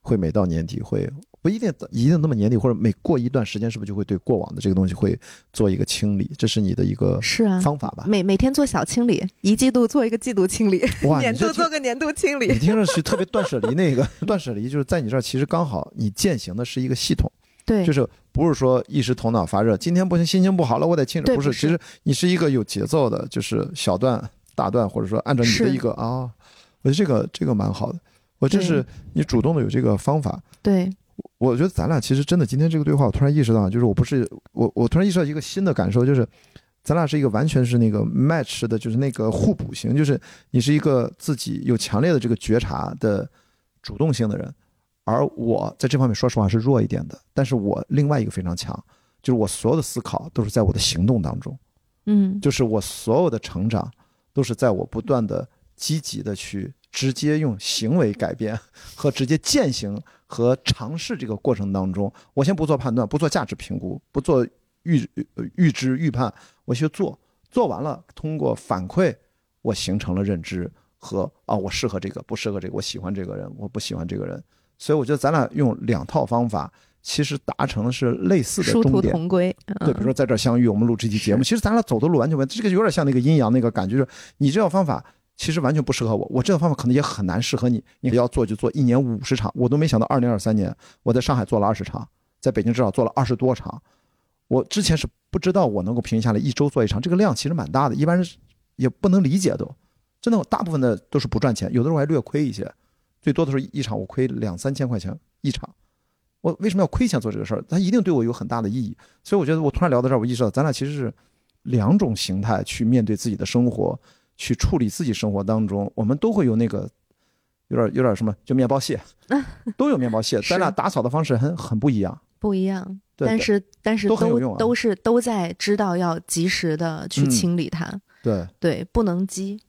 会每到年底会？不一定一定那么年底，或者每过一段时间，是不是就会对过往的这个东西会做一个清理？这是你的一个是啊方法吧？每每天做小清理，一季度做一个季度清理，哇，年度做个年度清理。你听着是特别断舍离那个断舍离，就是在你这儿其实刚好你践行的是一个系统，对，就是不是说一时头脑发热，今天不行，心情不好了，我得清理，不是，其实你是一个有节奏的，就是小段大段，或者说按照你的一个啊，我觉得这个这个蛮好的，我这是你主动的有这个方法，对。我觉得咱俩其实真的今天这个对话，我突然意识到，就是我不是我，我突然意识到一个新的感受，就是咱俩是一个完全是那个 match 的，就是那个互补型，就是你是一个自己有强烈的这个觉察的主动性的人，而我在这方面说实话是弱一点的，但是我另外一个非常强，就是我所有的思考都是在我的行动当中，嗯，就是我所有的成长都是在我不断的积极的去直接用行为改变和直接践行。和尝试这个过程当中，我先不做判断，不做价值评估，不做预预知预判，我去做，做完了，通过反馈，我形成了认知和啊，我适合这个，不适合这个，我喜欢这个人，我不喜欢这个人，所以我觉得咱俩用两套方法，其实达成的是类似的终点，同归。对，比如说在这儿相遇，我们录这期节目，其实咱俩走的路完全不一样，这个有点像那个阴阳那个感觉，就是你这套方法。其实完全不适合我，我这个方法可能也很难适合你。你要做就做一年五十场，我都没想到二零二三年我在上海做了二十场，在北京至少做了二十多场。我之前是不知道我能够平均下来一周做一场，这个量其实蛮大的，一般人也不能理解都。真的大部分的都是不赚钱，有的时候还略亏一些，最多的时候一场我亏两三千块钱一场。我为什么要亏钱做这个事儿？它一定对我有很大的意义。所以我觉得我突然聊到这儿，我意识到咱俩其实是两种形态去面对自己的生活，去处理自己生活当中，我们都会有那个有点有点什么，就面包屑，都有面包屑，咱俩打扫的方式很很不一样，不一样。但是但是都都是都在知道要及时的去清理它。对对，不能积。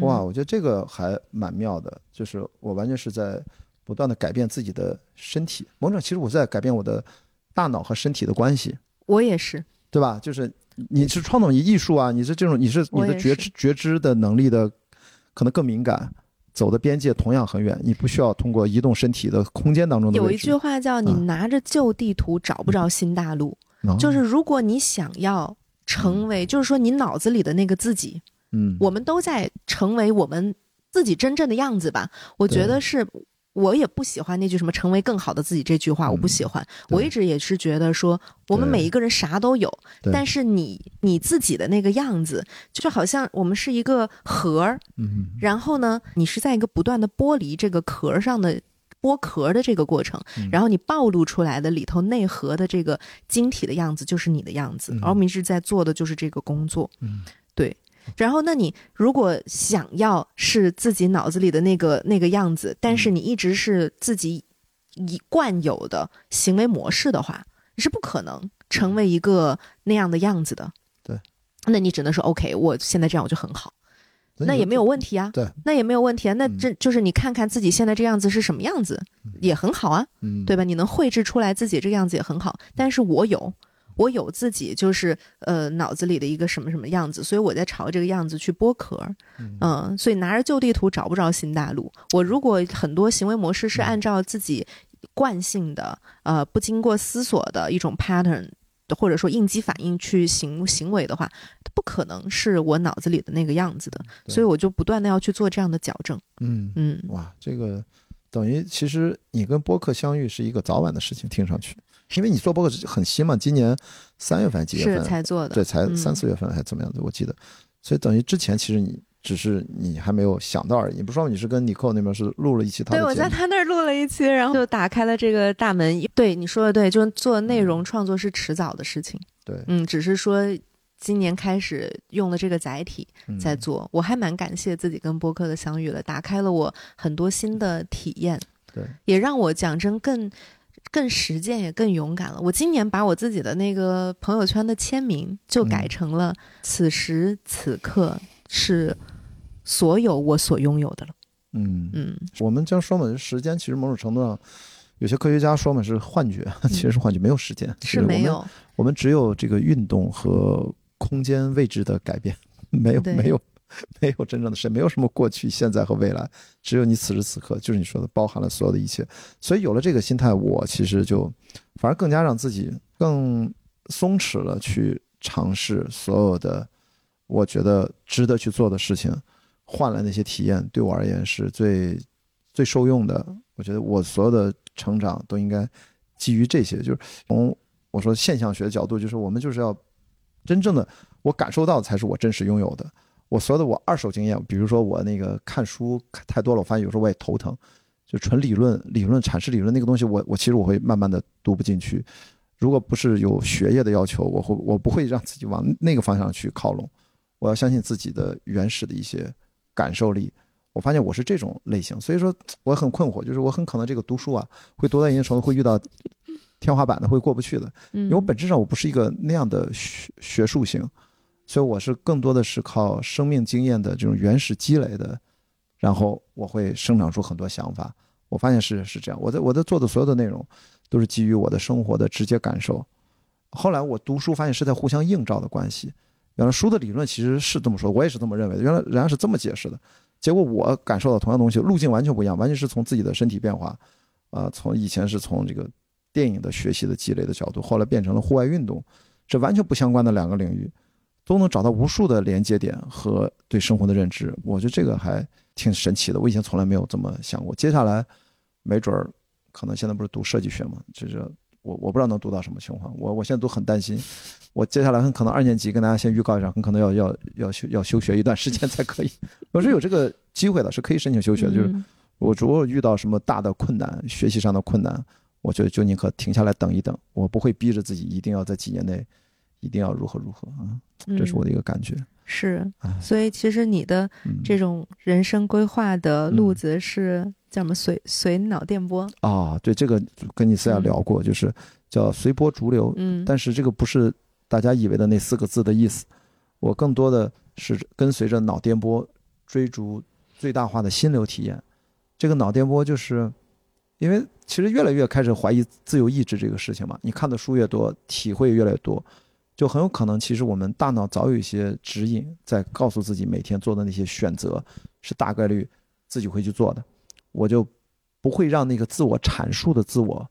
哇，我觉得这个还蛮妙的，就是我完全是在。不断的改变自己的身体，某种其实我在改变我的大脑和身体的关系。我也是，对吧？就是你是创作艺术啊，你是这种，你是你的觉知觉知的能力的可能更敏感，走的边界同样很远。你不需要通过移动身体的空间当中的。有一句话叫“你拿着旧地图找不着新大陆”，就是如果你想要成为，就是说你脑子里的那个自己，嗯，我们都在成为我们自己真正的样子吧。我觉得是。我也不喜欢那句什么“成为更好的自己”这句话，我不喜欢。我一直也是觉得说，我们每一个人啥都有，但是你你自己的那个样子，就好像我们是一个核儿，然后呢，你是在一个不断的剥离这个壳上的剥壳的这个过程，然后你暴露出来的里头内核的这个晶体的样子就是你的样子，而我们一直在做的就是这个工作，对。然后，那你如果想要是自己脑子里的那个那个样子，但是你一直是自己一惯有的行为模式的话，你是不可能成为一个那样的样子的。对，那你只能说 OK，我现在这样我就很好，那也没有问题啊。对，那也没有问题啊。那这就是你看看自己现在这样子是什么样子，也很好啊，对吧？你能绘制出来自己这个样子也很好。但是我有。我有自己就是呃脑子里的一个什么什么样子，所以我在朝这个样子去剥壳，嗯，所以拿着旧地图找不着新大陆。我如果很多行为模式是按照自己惯性的呃不经过思索的一种 pattern，或者说应激反应去行行为的话，不可能是我脑子里的那个样子的。所以我就不断的要去做这样的矫正。嗯嗯，哇，这个等于其实你跟播客相遇是一个早晚的事情，听上去。因为你做播客很新嘛，今年三月份几月份才做的？对，才三四月份还怎么样子？我记得，所以等于之前其实你只是你还没有想到而已。你不说你是跟尼克那边是录了一期，对，我在他那儿录了一期，然后就打开了这个大门。对你说的对，就做内容创作是迟早的事情。对，嗯，只是说今年开始用了这个载体在做，我还蛮感谢自己跟播客的相遇了，打开了我很多新的体验。对，也让我讲真更。更实践也更勇敢了。我今年把我自己的那个朋友圈的签名就改成了“此时此刻是所有我所拥有的了”。嗯嗯，我们将说嘛，时间其实某种程度上，有些科学家说嘛是幻觉，其实是幻觉，没有时间，是没有。我们只有这个运动和空间位置的改变，没有没有。没有真正的谁，没有什么过去、现在和未来，只有你此时此刻，就是你说的，包含了所有的一切。所以有了这个心态，我其实就反而更加让自己更松弛了，去尝试所有的我觉得值得去做的事情，换来那些体验，对我而言是最最受用的。我觉得我所有的成长都应该基于这些，就是从我说现象学的角度，就是我们就是要真正的我感受到才是我真实拥有的。我所有的我二手经验，比如说我那个看书看太多了，我发现有时候我也头疼，就纯理论、理论阐释理论那个东西，我我其实我会慢慢的读不进去。如果不是有学业的要求，我会我不会让自己往那个方向去靠拢。我要相信自己的原始的一些感受力。我发现我是这种类型，所以说我很困惑，就是我很可能这个读书啊，会读到一定程度会遇到天花板的，会过不去的。因为我本质上我不是一个那样的学学术型。所以我是更多的是靠生命经验的这种原始积累的，然后我会生长出很多想法。我发现是是这样，我在我在做的所有的内容，都是基于我的生活的直接感受。后来我读书发现是在互相映照的关系。原来书的理论其实是这么说，我也是这么认为的。原来人家是这么解释的，结果我感受到同样东西，路径完全不一样，完全是从自己的身体变化，啊，从以前是从这个电影的学习的积累的角度，后来变成了户外运动，这完全不相关的两个领域。都能找到无数的连接点和对生活的认知，我觉得这个还挺神奇的。我以前从来没有这么想过。接下来，没准儿，可能现在不是读设计学嘛，就是我我不知道能读到什么情况，我我现在都很担心。我接下来很可能二年级跟大家先预告一下，很可能要要要休要休学一段时间才可以。我是有这个机会的，是可以申请休学的。就是我如果遇到什么大的困难，学习上的困难，我觉得就宁可停下来等一等。我不会逼着自己一定要在几年内一定要如何如何啊。这是我的一个感觉。是，所以其实你的这种人生规划的路子是叫什么？随随脑电波啊？对，这个跟你私下聊过，就是叫随波逐流。嗯，但是这个不是。大家以为的那四个字的意思，我更多的是跟随着脑电波，追逐最大化的心流体验。这个脑电波就是，因为其实越来越开始怀疑自由意志这个事情嘛。你看的书越多，体会越来越多，就很有可能其实我们大脑早有一些指引，在告诉自己每天做的那些选择是大概率自己会去做的。我就不会让那个自我阐述的自我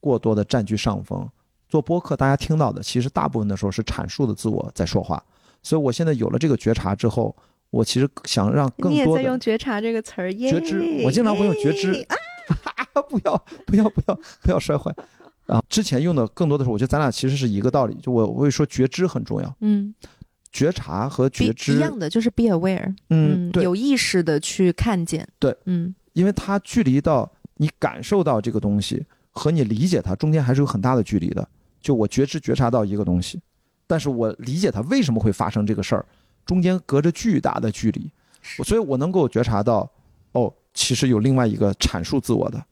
过多的占据上风。做播客，大家听到的其实大部分的时候是阐述的自我在说话，所以我现在有了这个觉察之后，我其实想让更多的你也在用觉察这个词儿，觉知，我经常会用觉知，啊 不要不要不要不要摔坏啊！之前用的更多的是，我觉得咱俩其实是一个道理，就我我会说觉知很重要，嗯，觉察和觉知一样的，就是 be aware，嗯，有意识的去看见，对，嗯，因为它距离到你感受到这个东西和你理解它中间还是有很大的距离的。就我觉知觉察到一个东西，但是我理解它为什么会发生这个事儿，中间隔着巨大的距离，所以我能够觉察到，哦，其实有另外一个阐述自我的，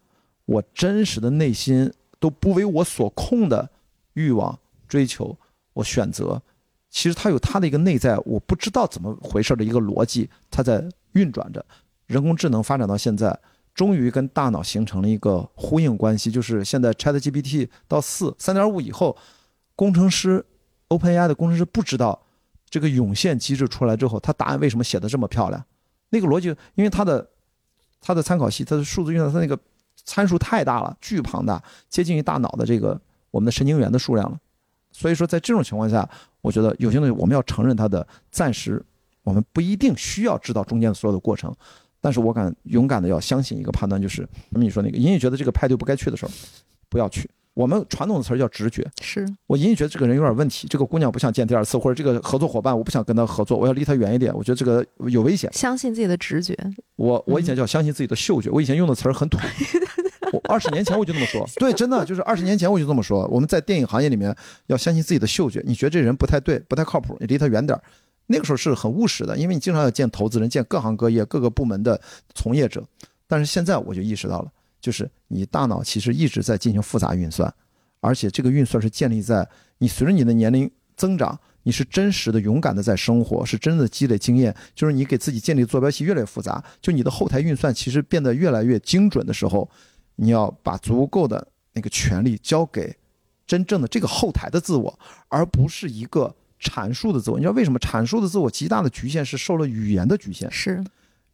我真实的内心都不为我所控的欲望追求，我选择，其实它有它的一个内在，我不知道怎么回事的一个逻辑，它在运转着，人工智能发展到现在。终于跟大脑形成了一个呼应关系，就是现在 Chat GPT 到四三点五以后，工程师 OpenAI 的工程师不知道这个涌现机制出来之后，他答案为什么写的这么漂亮？那个逻辑，因为它的它的参考系，它的数字运算，它那个参数太大了，巨庞大，接近于大脑的这个我们的神经元的数量了。所以说，在这种情况下，我觉得有些东西我们要承认它的暂时，我们不一定需要知道中间所有的过程。但是我敢勇敢的要相信一个判断，就是那么你说那个隐隐觉得这个派对不该去的时候，不要去。我们传统的词儿叫直觉，是我隐隐觉得这个人有点问题，这个姑娘不想见第二次，或者这个合作伙伴我不想跟他合作，我要离他远一点。我觉得这个有危险。相信自己的直觉。我我以前叫相信自己的嗅觉，我以前用的词儿很土。我二十年前我就这么说，对，真的就是二十年前我就这么说。我们在电影行业里面要相信自己的嗅觉，你觉得这人不太对，不太靠谱，你离他远点儿。那个时候是很务实的，因为你经常要见投资人、见各行各业、各个部门的从业者。但是现在我就意识到了，就是你大脑其实一直在进行复杂运算，而且这个运算是建立在你随着你的年龄增长，你是真实的、勇敢的在生活，是真的积累经验。就是你给自己建立坐标系越来越复杂，就你的后台运算其实变得越来越精准的时候，你要把足够的那个权利交给真正的这个后台的自我，而不是一个。阐述的自我，你知道为什么阐述的自我极大的局限是受了语言的局限？是，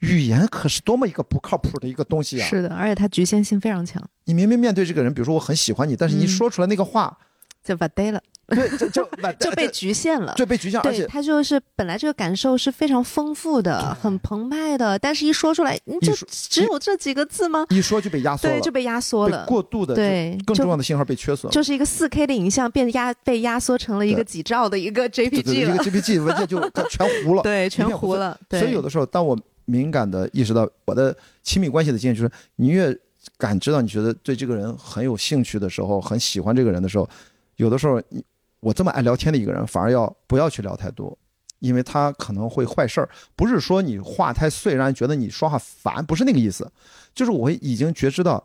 语言可是多么一个不靠谱的一个东西啊！是的，而且它局限性非常强。你明明面对这个人，比如说我很喜欢你，但是你说出来那个话，就把呆了。对，就就 就被局限了，就被局限，而且他就是本来这个感受是非常丰富的，很澎湃的，但是一说出来，你就只有这几个字吗？一说就被压缩了，对，就被压缩了，过度的，对，更重要的信号被缺损，就是一个四 K 的影像变压被压缩成了一个几兆的一个 JPG 一个 JPG 文件就全糊了，对，全糊了。所以有的时候，当我敏感的意识到我的亲密关系的经验，就是你越感知到你觉得对这个人很有兴趣的时候，很喜欢这个人的时候，有的时候你。我这么爱聊天的一个人，反而要不要去聊太多，因为他可能会坏事儿。不是说你话太碎，让人觉得你说话烦，不是那个意思。就是我已经觉知到，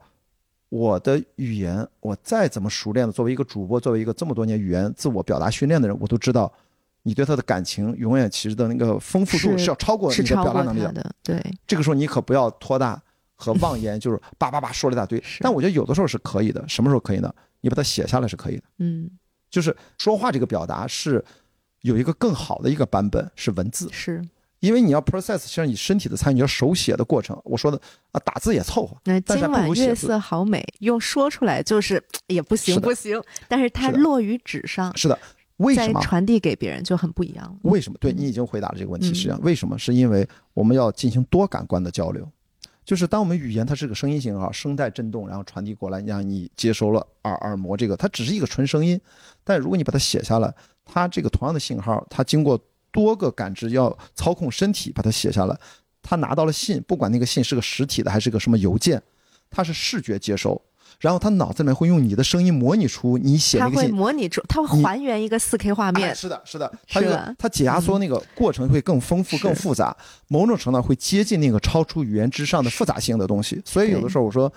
我的语言，我再怎么熟练的，作为一个主播，作为一个这么多年语言自我表达训练的人，我都知道，你对他的感情永远其实的那个丰富度是要超过你的表达能力的。对，这个时候你可不要拖大和妄言，就是叭叭叭说了一大堆。但我觉得有的时候是可以的，什么时候可以呢？你把它写下来是可以的。嗯。就是说话这个表达是有一个更好的一个版本是文字，是因为你要 process 像你身体的参与，你要手写的过程。我说的啊，打字也凑合。那今晚月色好美，用说出来就是 也不行不行，但是它落于纸上，是的，为什么传递给别人就很不一样？为什么？对你已经回答了这个问题，实际上为什么？是因为我们要进行多感官的交流。就是当我们语言它是个声音信号，声带振动，然后传递过来，让你接收了耳耳膜这个，它只是一个纯声音。但如果你把它写下来，它这个同样的信号，它经过多个感知，要操控身体把它写下来，它拿到了信，不管那个信是个实体的还是个什么邮件，它是视觉接收。然后他脑子里面会用你的声音模拟出你写那个信，他会模拟出，他会还原一个四 K 画面。是的，是的，他这个他解压缩那个过程会更丰富、更复杂，某种程度会接近那个超出语言之上的复杂性的东西。所以有的时候我说，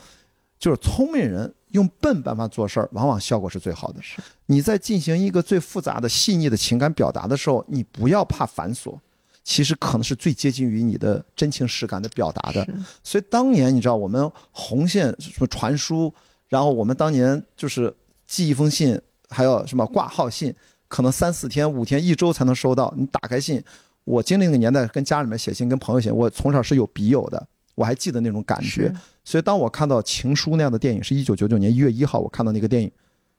就是聪明人用笨办法做事儿，往往效果是最好的。是你在进行一个最复杂的、细腻的情感表达的时候，你不要怕繁琐。其实可能是最接近于你的真情实感的表达的，所以当年你知道我们红线什么传输，然后我们当年就是寄一封信，还有什么挂号信，可能三四天、五天、一周才能收到。你打开信，我经历那个年代，跟家里面写信、跟朋友写，我从小是有笔友的，我还记得那种感觉。所以当我看到《情书》那样的电影，是一九九九年一月一号，我看到那个电影，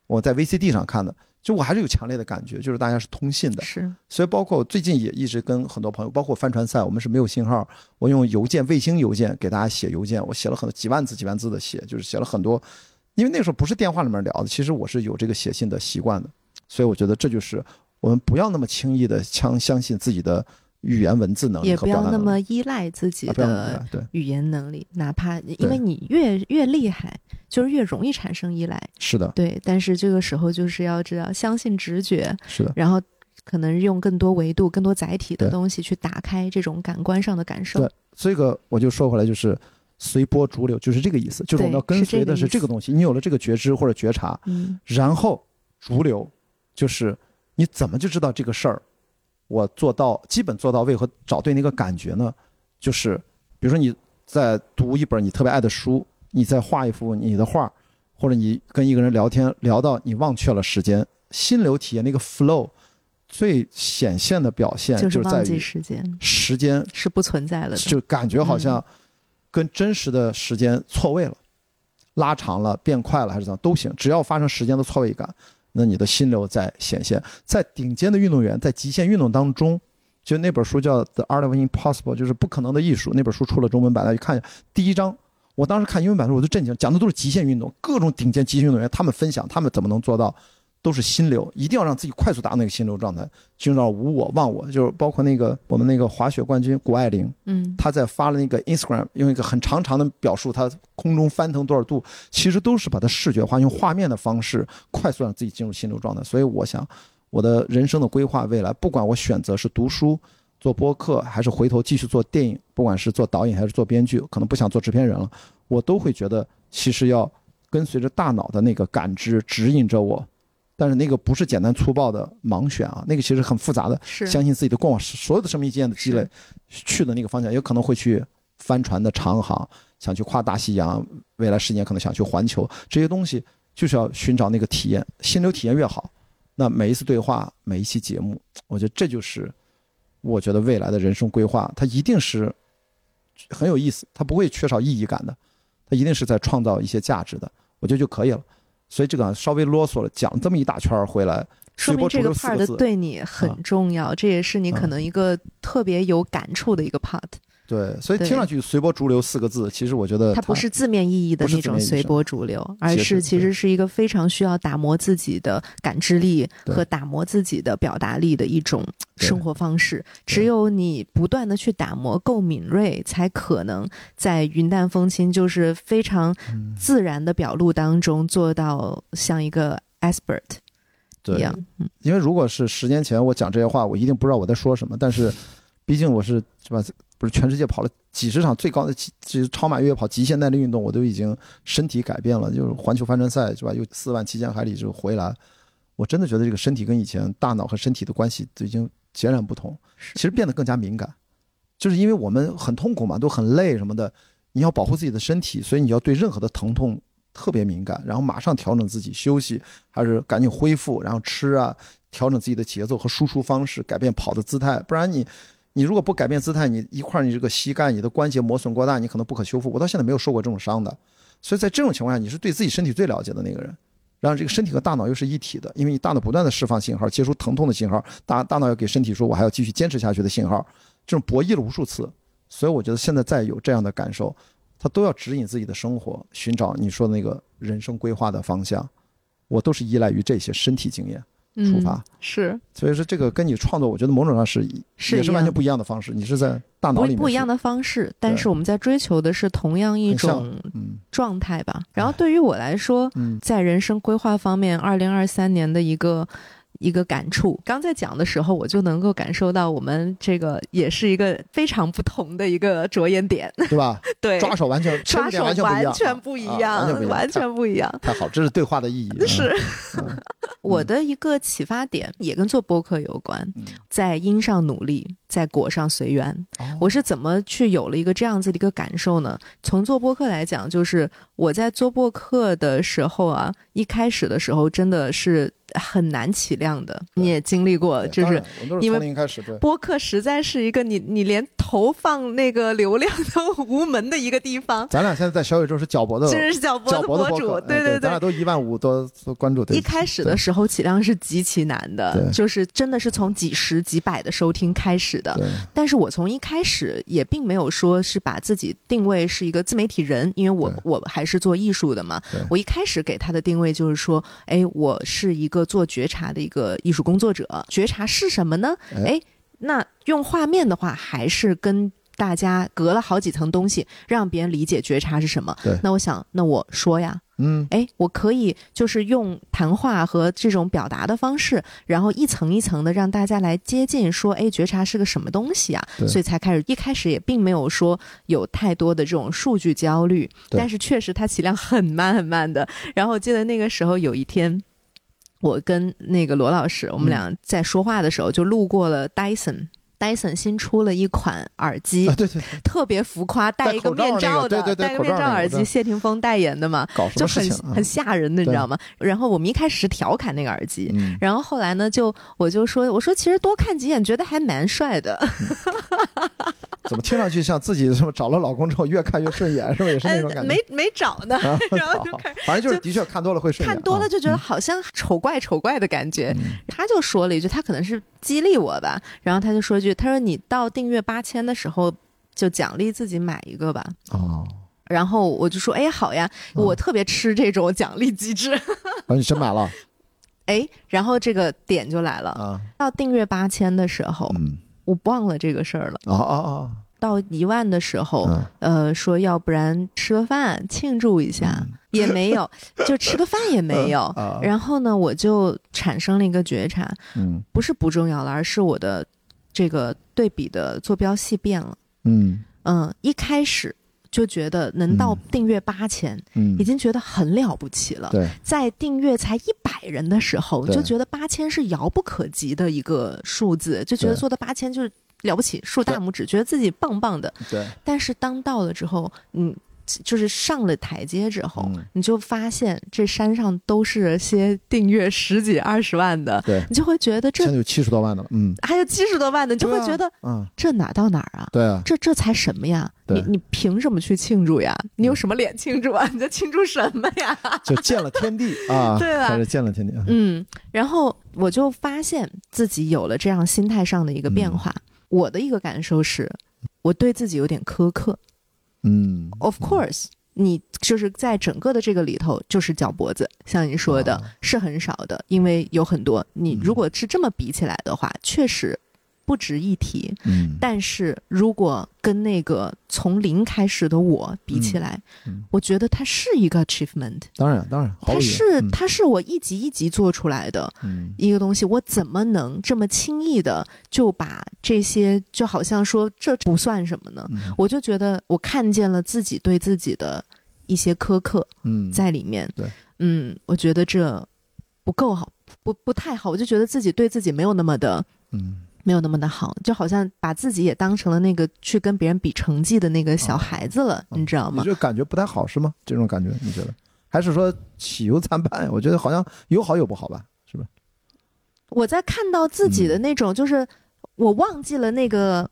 我在 VCD 上看的。就我还是有强烈的感觉，就是大家是通信的，是。所以包括最近也一直跟很多朋友，包括帆船赛，我们是没有信号，我用邮件、卫星邮件给大家写邮件，我写了很多几万字、几万字的写，就是写了很多。因为那时候不是电话里面聊的，其实我是有这个写信的习惯的，所以我觉得这就是我们不要那么轻易的相相信自己的。语言文字能力，也不要那么依赖自己的语言能力，哪怕因为你越越厉害，就是越容易产生依赖。是的，对。但是这个时候就是要知道，相信直觉。是的。然后可能用更多维度、更多载体的东西去打开这种感官上的感受。对，这个我就说回来，就是随波逐流，就是这个意思。就是我们要跟随的是这个东西。你有了这个觉知或者觉察，嗯，然后逐流，就是你怎么就知道这个事儿？我做到基本做到位和找对那个感觉呢，就是比如说你在读一本你特别爱的书，你在画一幅你的画，或者你跟一个人聊天聊到你忘却了时间，心流体验那个 flow 最显现的表现就是在于时间，时间是不存在了的，就感觉好像跟真实的时间错位了，拉长了变快了还是怎样都行，只要发生时间的错位感。那你的心流在显现，在顶尖的运动员在极限运动当中，就那本书叫《The Art of Impossible》，就是不可能的艺术。那本书出了中文版，大家去看一下。第一章，我当时看英文版的时候我都震惊，讲的都是极限运动，各种顶尖极限运动员，他们分享他们怎么能做到。都是心流，一定要让自己快速达到那个心流状态，进入到无我忘我，就是包括那个我们那个滑雪冠军谷爱凌，嗯，他在发了那个 Instagram，用一个很长长的表述，她空中翻腾多少度，其实都是把它视觉化，用画面的方式快速让自己进入心流状态。所以我想，我的人生的规划，未来不管我选择是读书、做播客，还是回头继续做电影，不管是做导演还是做编剧，可能不想做制片人了，我都会觉得其实要跟随着大脑的那个感知指引着我。但是那个不是简单粗暴的盲选啊，那个其实很复杂的。相信自己的过往所有的生命经验的积累，去的那个方向，有可能会去帆船的长航，想去跨大西洋，未来十年可能想去环球，这些东西就是要寻找那个体验，心流体验越好，那每一次对话，每一期节目，我觉得这就是我觉得未来的人生规划，它一定是很有意思，它不会缺少意义感的，它一定是在创造一些价值的，我觉得就可以了。所以这个稍微啰嗦了，讲这么一大圈回来，说明这个 part 对你很重要，这也是你可能一个特别有感触的一个 part。对，所以听上去“随波逐流”四个字，其实我觉得它不是字面意义的那种随波逐流，而是其实是一个非常需要打磨自己的感知力和打磨自己的表达力的一种生活方式。只有你不断的去打磨，够敏锐，才可能在云淡风轻，就是非常自然的表露当中做到像一个 expert 一样。因为如果是十年前我讲这些话，我一定不知道我在说什么。但是，毕竟我是是吧？不是全世界跑了几十场最高的极，就是超马越野跑极限耐力运动，我都已经身体改变了。就是环球帆船赛是吧？又四万七千海里就回来，我真的觉得这个身体跟以前大脑和身体的关系都已经截然不同。其实变得更加敏感，就是因为我们很痛苦嘛，都很累什么的，你要保护自己的身体，所以你要对任何的疼痛特别敏感，然后马上调整自己休息，还是赶紧恢复，然后吃啊，调整自己的节奏和输出方式，改变跑的姿态，不然你。你如果不改变姿态，你一块你这个膝盖、你的关节磨损过大，你可能不可修复。我到现在没有受过这种伤的，所以在这种情况下，你是对自己身体最了解的那个人。然后这个身体和大脑又是一体的，因为你大脑不断的释放信号，接收疼痛的信号，大大脑要给身体说“我还要继续坚持下去”的信号，这种博弈了无数次。所以我觉得现在再有这样的感受，他都要指引自己的生活，寻找你说的那个人生规划的方向。我都是依赖于这些身体经验出发，是。所以说这个跟你创作，我觉得某种上是也是完全不一样的方式。你是在大脑里面不一样的方式，但是我们在追求的是同样一种状态吧。然后对于我来说，在人生规划方面，二零二三年的一个。一个感触，刚在讲的时候，我就能够感受到我们这个也是一个非常不同的一个着眼点，对吧？对，抓手完全抓手完全不一样，完全不一样，太好，这是对话的意义。是我的一个启发点，也跟做播客有关，在因上努力，在果上随缘。我是怎么去有了一个这样子的一个感受呢？从做播客来讲，就是我在做播客的时候啊，一开始的时候真的是。很难起量的，你也经历过，就是因为播客实在是一个你你连投放那个流量都无门的一个地方。咱俩现在在小宇宙是脚博的，这是脚博的博主，对对对，咱俩都一万五多关注。一开始的时候起量是极其难的，就是真的是从几十几百的收听开始的。但是我从一开始也并没有说是把自己定位是一个自媒体人，因为我我还是做艺术的嘛。我一开始给他的定位就是说，哎，我是一个。个做觉察的一个艺术工作者，觉察是什么呢？哎，那用画面的话，还是跟大家隔了好几层东西，让别人理解觉察是什么。对，那我想，那我说呀，嗯，哎，我可以就是用谈话和这种表达的方式，然后一层一层的让大家来接近，说，哎，觉察是个什么东西啊？所以才开始，一开始也并没有说有太多的这种数据焦虑，但是确实它起量很慢很慢的。然后我记得那个时候有一天。我跟那个罗老师，我们俩在说话的时候，就路过了 Dyson，Dyson 新出了一款耳机，对对，特别浮夸，戴一个面罩的，戴个面罩耳机，谢霆锋代言的嘛，就很很吓人的，你知道吗？然后我们一开始是调侃那个耳机，然后后来呢，就我就说，我说其实多看几眼，觉得还蛮帅的。怎么听上去像自己什么找了老公之后越看越顺眼，是不是也是那种感觉？没没找呢，然后就开始，反正就是的确看多了会顺眼。看多了就觉得好像丑怪丑怪的感觉。他就说了一句，他可能是激励我吧，然后他就说一句，他说你到订阅八千的时候就奖励自己买一个吧。哦，然后我就说，哎，好呀，我特别吃这种奖励机制。啊，你真买了？哎，然后这个点就来了啊，到订阅八千的时候，嗯。我忘了这个事儿了。哦哦哦！到一万的时候，呃，说要不然吃个饭庆祝一下，也没有，就吃个饭也没有。然后呢，我就产生了一个觉察，嗯，不是不重要了，而是我的这个对比的坐标系变了。嗯嗯，一开始。就觉得能到订阅八千，已经觉得很了不起了。在订阅才一百人的时候，就觉得八千是遥不可及的一个数字，就觉得做到八千就是了不起，竖大拇指，觉得自己棒棒的。对。但是当到了之后，嗯。就是上了台阶之后，你就发现这山上都是些订阅十几二十万的，对，你就会觉得这现在有七十多万的了，嗯，还有七十多万的，你就会觉得，嗯，这哪到哪儿啊？对啊，这这才什么呀？你你凭什么去庆祝呀？你有什么脸庆祝啊？你在庆祝什么呀？就见了天地啊，对吧？还是见了天地。嗯，然后我就发现自己有了这样心态上的一个变化。我的一个感受是，我对自己有点苛刻。嗯，Of course，你就是在整个的这个里头，就是脚脖子，像你说的，是很少的，因为有很多。你如果是这么比起来的话，确实。不值一提，嗯，但是如果跟那个从零开始的我比起来，我觉得它是一个 achievement。当然，当然，它是它是我一级一级做出来的一个东西。我怎么能这么轻易的就把这些就好像说这不算什么呢？我就觉得我看见了自己对自己的一些苛刻，嗯，在里面，对，嗯，我觉得这不够好，不不太好。我就觉得自己对自己没有那么的，嗯。没有那么的好，就好像把自己也当成了那个去跟别人比成绩的那个小孩子了，你知道吗？你就感觉不太好是吗？这种感觉你觉得？还是说喜忧参半？我觉得好像有好有不好吧，是吧？我在看到自己的那种，就是我忘记了那个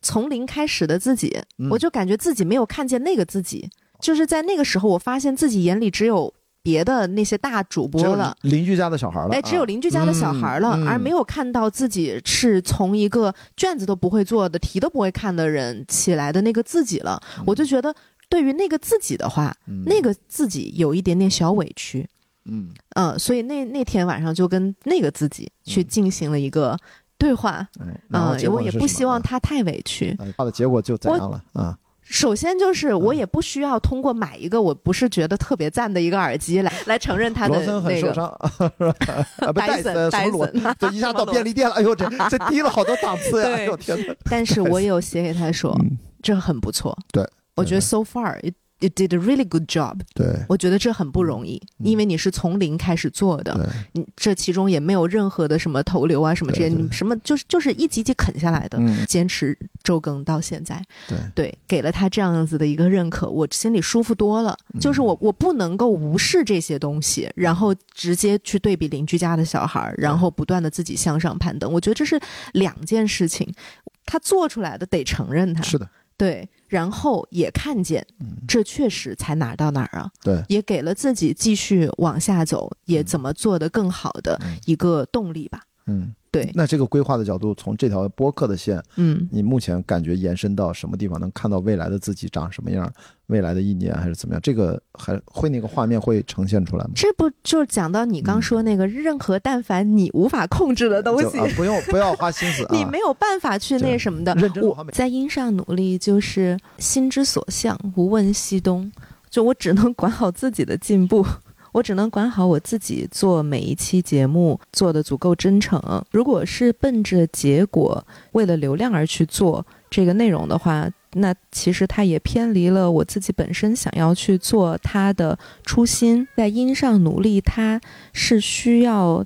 从零开始的自己，我就感觉自己没有看见那个自己，就是在那个时候，我发现自己眼里只有。别的那些大主播了，邻居家的小孩了，哎，只有邻居家的小孩了，而没有看到自己是从一个卷子都不会做的、题都不会看的人起来的那个自己了。我就觉得对于那个自己的话，那个自己有一点点小委屈，嗯。嗯，所以那那天晚上就跟那个自己去进行了一个对话，嗯，我也不希望他太委屈，他的结果就怎样了？啊？首先就是，我也不需要通过买一个我不是觉得特别赞的一个耳机来 来承认它的那个。很受伤，戴森，戴森，这一下到便利店了，哎呦，这这低了好多档次呀！哎呦天哪！但是我有写给他说，这很不错。对，我觉得 so far。You did a really good job。对，我觉得这很不容易，因为你是从零开始做的，你这其中也没有任何的什么投流啊什么这些，你什么就是就是一级级啃下来的，坚持周更到现在，对对，给了他这样子的一个认可，我心里舒服多了。就是我我不能够无视这些东西，然后直接去对比邻居家的小孩，然后不断的自己向上攀登。我觉得这是两件事情，他做出来的得承认他。是的。对，然后也看见，这确实才哪儿到哪儿啊？对，也给了自己继续往下走，也怎么做得更好的一个动力吧。嗯。对，那这个规划的角度，从这条播客的线，嗯，你目前感觉延伸到什么地方？能看到未来的自己长什么样？未来的一年还是怎么样？这个还会那个画面会呈现出来吗？这不就讲到你刚说那个，任何但凡你无法控制的东西，啊不用不要花心思，你没有办法去那什么的。认真在音上努力，就是心之所向，无问西东。就我只能管好自己的进步。我只能管好我自己，做每一期节目做的足够真诚。如果是奔着结果，为了流量而去做这个内容的话，那其实它也偏离了我自己本身想要去做它的初心。在音上努力，它是需要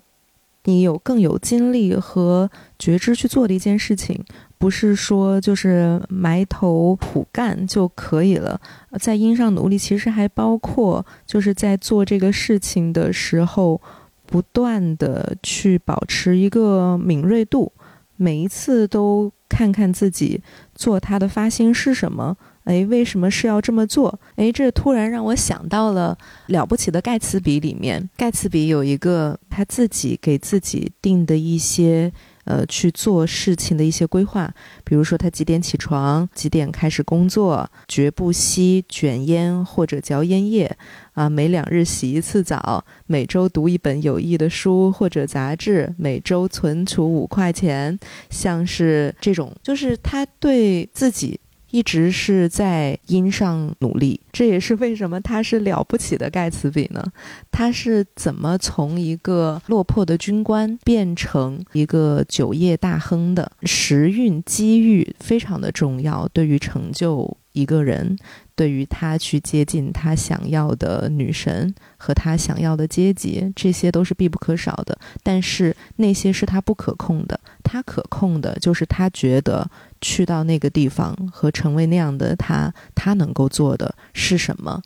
你有更有精力和觉知去做的一件事情。不是说就是埋头苦干就可以了，在音上努力，其实还包括就是在做这个事情的时候，不断的去保持一个敏锐度，每一次都看看自己做它的发心是什么，哎，为什么是要这么做？哎，这突然让我想到了了不起的盖茨比里面，盖茨比有一个他自己给自己定的一些。呃，去做事情的一些规划，比如说他几点起床，几点开始工作，绝不吸卷烟或者嚼烟叶，啊，每两日洗一次澡，每周读一本有益的书或者杂志，每周存储五块钱，像是这种，就是他对自己。一直是在因上努力，这也是为什么他是了不起的盖茨比呢？他是怎么从一个落魄的军官变成一个酒业大亨的？时运机遇非常的重要，对于成就一个人。对于他去接近他想要的女神和他想要的阶级，这些都是必不可少的。但是那些是他不可控的，他可控的就是他觉得去到那个地方和成为那样的他，他能够做的是什么？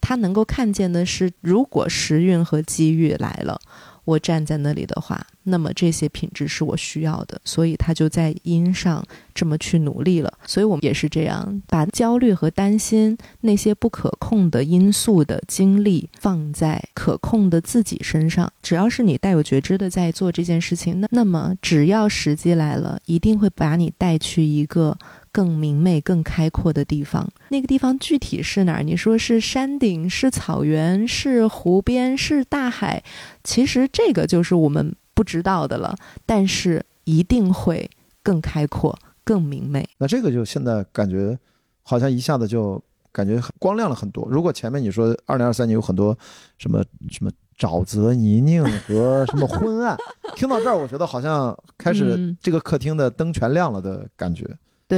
他能够看见的是，如果时运和机遇来了。我站在那里的话，那么这些品质是我需要的，所以他就在音上这么去努力了。所以我们也是这样，把焦虑和担心那些不可控的因素的精力放在可控的自己身上。只要是你带有觉知的在做这件事情，那那么只要时机来了，一定会把你带去一个。更明媚、更开阔的地方，那个地方具体是哪儿？你说是山顶、是草原、是湖边、是大海？其实这个就是我们不知道的了。但是一定会更开阔、更明媚。那这个就现在感觉好像一下子就感觉光亮了很多。如果前面你说二零二三年有很多什么什么沼泽泥泞和什么昏暗，听到这儿，我觉得好像开始这个客厅的灯全亮了的感觉。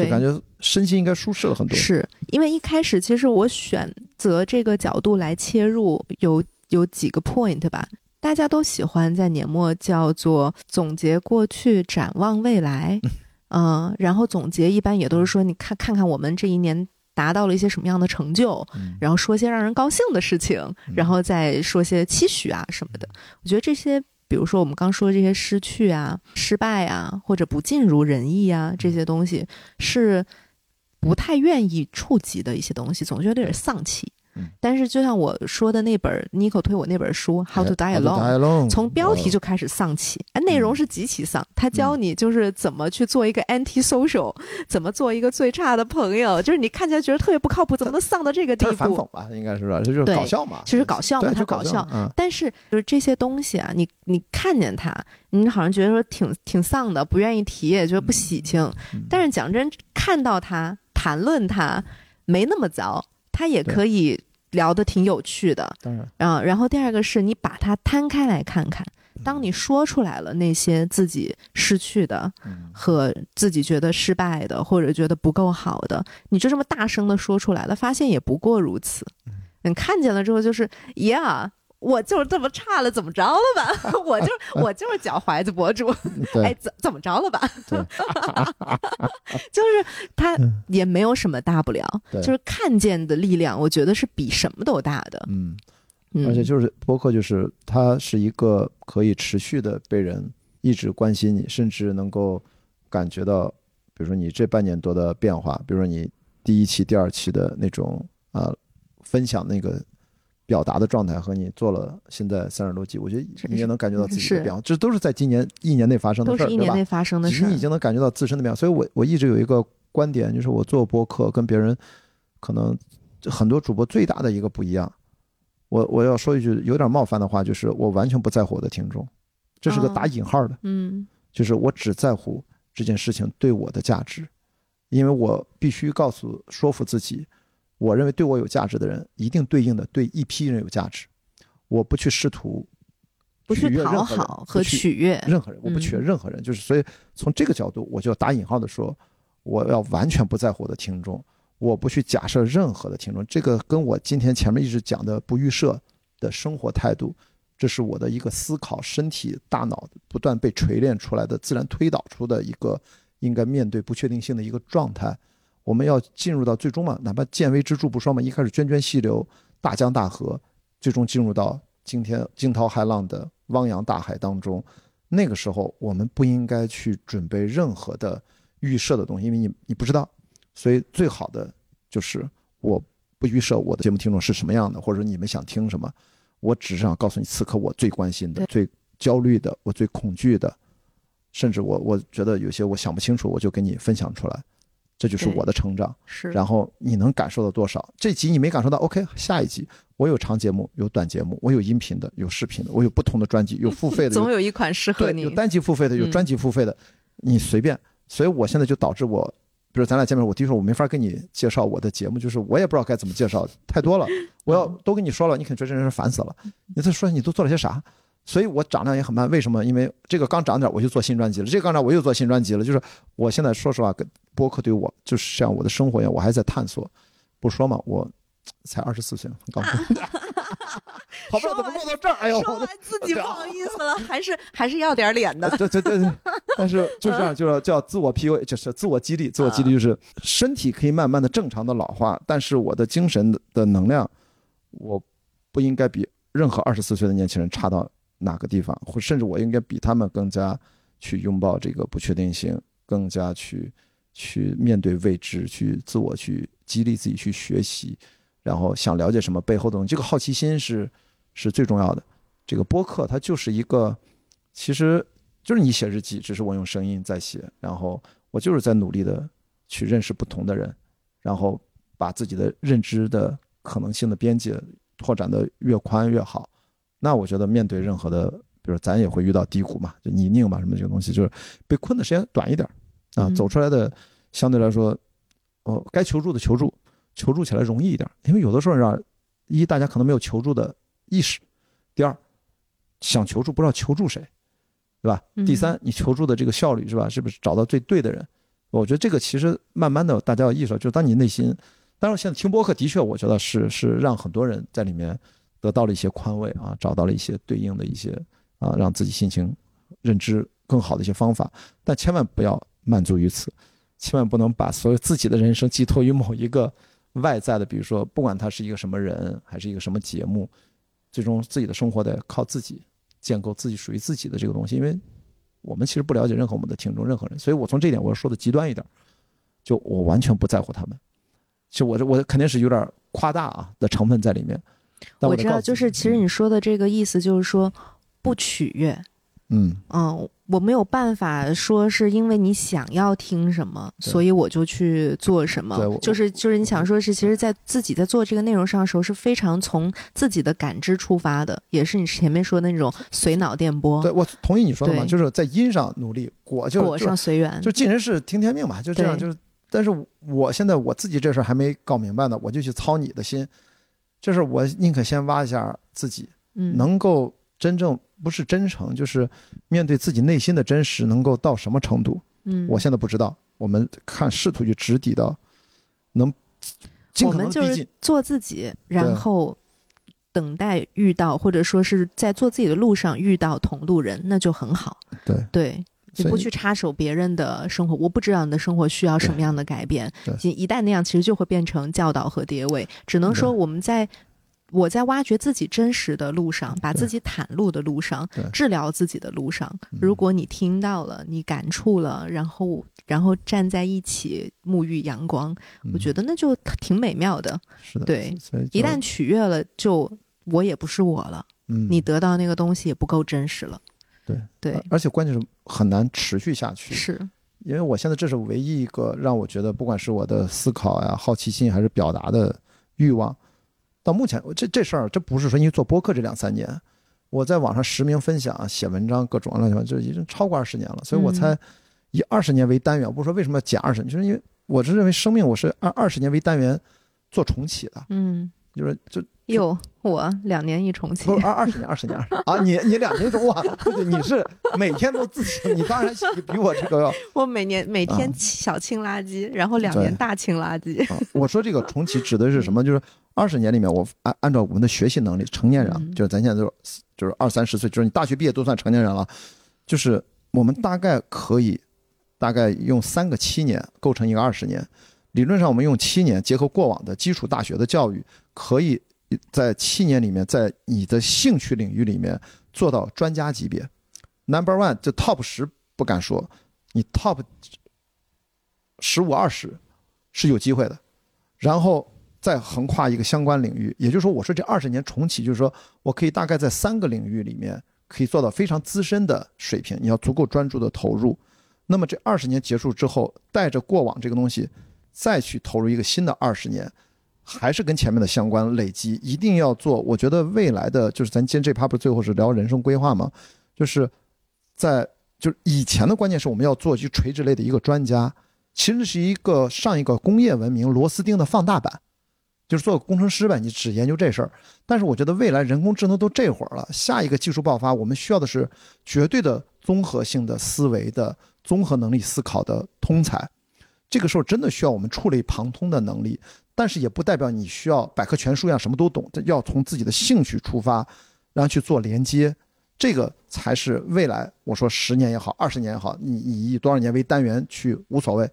就感觉身心应该舒适了很多。是因为一开始其实我选择这个角度来切入，有有几个 point 吧。大家都喜欢在年末叫做总结过去，展望未来。嗯，然后总结一般也都是说，你看看看我们这一年达到了一些什么样的成就，然后说些让人高兴的事情，然后再说些期许啊什么的。我觉得这些。比如说我们刚说的这些失去啊、失败啊，或者不尽如人意啊，这些东西是不太愿意触及的一些东西，总觉得有点丧气。但是就像我说的那本 Nico 推我那本书《How to Die Alone》，从标题就开始丧气。哎，内容是极其丧，他教你就是怎么去做一个 anti social，怎么做一个最差的朋友，就是你看起来觉得特别不靠谱，怎么能丧到这个地步？反讽吧，应该是吧？这就是搞笑嘛。其实搞笑嘛，他搞笑。但是就是这些东西啊，你你看见他，你好像觉得说挺挺丧的，不愿意提，也觉得不喜庆。但是讲真，看到他谈论他，没那么糟，他也可以。聊得挺有趣的，当然，啊，然后第二个是你把它摊开来看看，当你说出来了那些自己失去的和自己觉得失败的或者觉得不够好的，你就这么大声的说出来了，发现也不过如此。你看见了之后就是，Yeah。我就是这么差了，怎么着了吧？我就我就是脚踝子博主，哎，怎怎么着了吧？就是他也没有什么大不了，就是看见的力量，我觉得是比什么都大的。嗯，而且就是播客，就是它是一个可以持续的被人一直关心你，甚至能够感觉到，比如说你这半年多的变化，比如说你第一期、第二期的那种啊分享那个。表达的状态和你做了现在三十多集，我觉得你也能感觉到自己的变化，这都是在今年一年内发生的事儿，对吧？一年内发生的事你已经能感觉到自身的变化。所以我我一直有一个观点，就是我做播客跟别人可能很多主播最大的一个不一样。我我要说一句有点冒犯的话，就是我完全不在乎我的听众，这是个打引号的，嗯，就是我只在乎这件事情对我的价值，因为我必须告诉说服自己。我认为对我有价值的人，一定对应的对一批人有价值。我不去试图，不去讨好和取悦任何人，我不取悦任何人。就是所以从这个角度，我就要打引号的说，我要完全不在乎我的听众，我不去假设任何的听众。这个跟我今天前面一直讲的不预设的生活态度，这是我的一个思考，身体大脑不断被锤炼出来的，自然推导出的一个应该面对不确定性的一个状态。我们要进入到最终嘛，哪怕见微知著不说嘛，一开始涓涓细流，大江大河，最终进入到今天惊涛骇浪的汪洋大海当中。那个时候，我们不应该去准备任何的预设的东西，因为你你不知道。所以最好的就是我不预设我的节目听众是什么样的，或者你们想听什么，我只是想告诉你，此刻我最关心的、最焦虑的、我最恐惧的，甚至我我觉得有些我想不清楚，我就给你分享出来。这就是我的成长，是。然后你能感受到多少？这集你没感受到，OK，下一集我有长节目，有短节目，我有音频的，有视频的，我有不同的专辑，有付费的，总有一款适合你。有单集付费的，有专辑付费的，你随便。所以我现在就导致我，比如咱俩见面，我第一说我没法跟你介绍我的节目，就是我也不知道该怎么介绍，太多了。我要都跟你说了，你肯定觉得这人烦死了。你再说你都做了些啥？所以我涨量也很慢，为什么？因为这个刚涨点，我就做新专辑了；这个刚涨，我又做新专辑了。就是我现在说实话，跟播客对我就是像我的生活一样，我还在探索。不说嘛，我才二十四岁，很高兴。好不，怎么落到这儿？哎呦，说完自己不好意思了，还是还是要点脸的。对对对对，但是就这样，就是叫自我 PUA，就是自我激励。自我激励就是身体可以慢慢的正常的老化，但是我的精神的能量，我不应该比任何二十四岁的年轻人差到。哪个地方，或甚至我应该比他们更加去拥抱这个不确定性，更加去去面对未知，去自我去激励自己去学习，然后想了解什么背后的东西。这个好奇心是是最重要的。这个播客它就是一个，其实就是你写日记，只是我用声音在写，然后我就是在努力的去认识不同的人，然后把自己的认知的可能性的边界拓展的越宽越好。那我觉得面对任何的，比如咱也会遇到低谷嘛，就泥泞嘛，什么这个东西，就是被困的时间短一点啊，走出来的相对来说，哦，该求助的求助，求助起来容易一点，因为有的时候让一大家可能没有求助的意识，第二想求助不知道求助谁，对吧？第三你求助的这个效率是吧？是不是找到最对的人？我觉得这个其实慢慢的大家要意识到，就是当你内心，当然现在听播客的确，我觉得是是让很多人在里面。得到了一些宽慰啊，找到了一些对应的一些啊，让自己心情、认知更好的一些方法，但千万不要满足于此，千万不能把所有自己的人生寄托于某一个外在的，比如说，不管他是一个什么人，还是一个什么节目，最终自己的生活得靠自己建构自己属于自己的这个东西，因为我们其实不了解任何我们的听众，任何人，所以我从这点我要说的极端一点，就我完全不在乎他们，其实我这我肯定是有点夸大啊的成分在里面。我知道，就是其实你说的这个意思，就是说不取悦，嗯嗯，我没有办法说是因为你想要听什么，所以我就去做什么。就是就是你想说是，其实，在自己在做这个内容上的时候，是非常从自己的感知出发的，也是你前面说的那种随脑电波，对，我同意你说的嘛，就是在因上努力，果就果上随缘。就尽人事听天命吧，就这样。就是，但是我现在我自己这事儿还没搞明白呢，我就去操你的心，就是我宁可先挖一下自己，嗯，能够真正不是真诚，就是面对自己内心的真实，能够到什么程度，嗯，我现在不知道。我们看试图去直抵到，能尽我们就是可能逼近。做自己，然后等待遇到，或者说是在做自己的路上遇到同路人，那就很好。对对。你不去插手别人的生活，我不知道你的生活需要什么样的改变。一一旦那样，其实就会变成教导和跌位。只能说我们在我在挖掘自己真实的路上，把自己袒露的路上，治疗自己的路上，嗯如果你听到了，你感触了，然后然后站在一起沐浴阳光，我觉得得那就挺美妙的。是的。对，一旦取悦了，就我也不是我了，嗯你得到那个东西也不够真实了。对对。而，且关键是很难持续下去。是，因为我现在这是唯一一个让我觉得，不管是我的思考呀、好奇心，还是表达的欲望，到目前这这事儿，这不是说因为做播客这两三年，我在网上实名分享、写文章，各种乱七八糟，就已经超过二十年了，所以我嗯。才以二十年为单元。我不是说为什么要减二十年，就是因为我是认为生命我是按二十年为单元做重启的，嗯，就是就有我两年一重启不，是二二十年，二十年 啊！你你两年中哇，对对，你是每天都自省，你当然你比我这个要 我每年每天啊小清垃圾，然后两年大清垃圾。啊，我说这个重启指的是什么？就是二十年里面，我按按照我们的学习能力，成年人，嗯就是咱现在都是就是二三十岁，就是你大学毕业都算成年人了，就是我们大概可以大概用三个七年构成一个二十年。理论上，我们用七年结合过往的基础大学的教育，可以在七年里面，在你的兴趣领域里面做到专家级别，number one，这 top 十不敢说，你 top 十五二十是有机会的，然后再横跨一个相关领域，也就是说，我说这二十年重启，就是说我可以大概在三个领域里面可以做到非常资深的水平，你要足够专注的投入。那么这二十年结束之后，带着过往这个东西，再去投入一个新的二十年，还是跟前面的相关累积，一定要做。我觉得未来的就是咱今天这趴不是最后是聊人生规划吗？就是在就是以前的关键是我们要做一垂直类的一个专家，其实是一个上一个工业文明螺丝钉的放大版，就是做个工程师呗，你只研究这事儿。但是我觉得未来人工智能都这会儿了，下一个技术爆发，我们需要的是绝对的综合性的思维的综合能力思考的通才。这个时候真的需要我们触类旁通的能力，但是也不代表你需要百科全书一样什么都懂，这要从自己的兴趣出发，然后去做连接，这个才是未来。我说十年也好，二十年也好，你以多少年为单元去无所谓，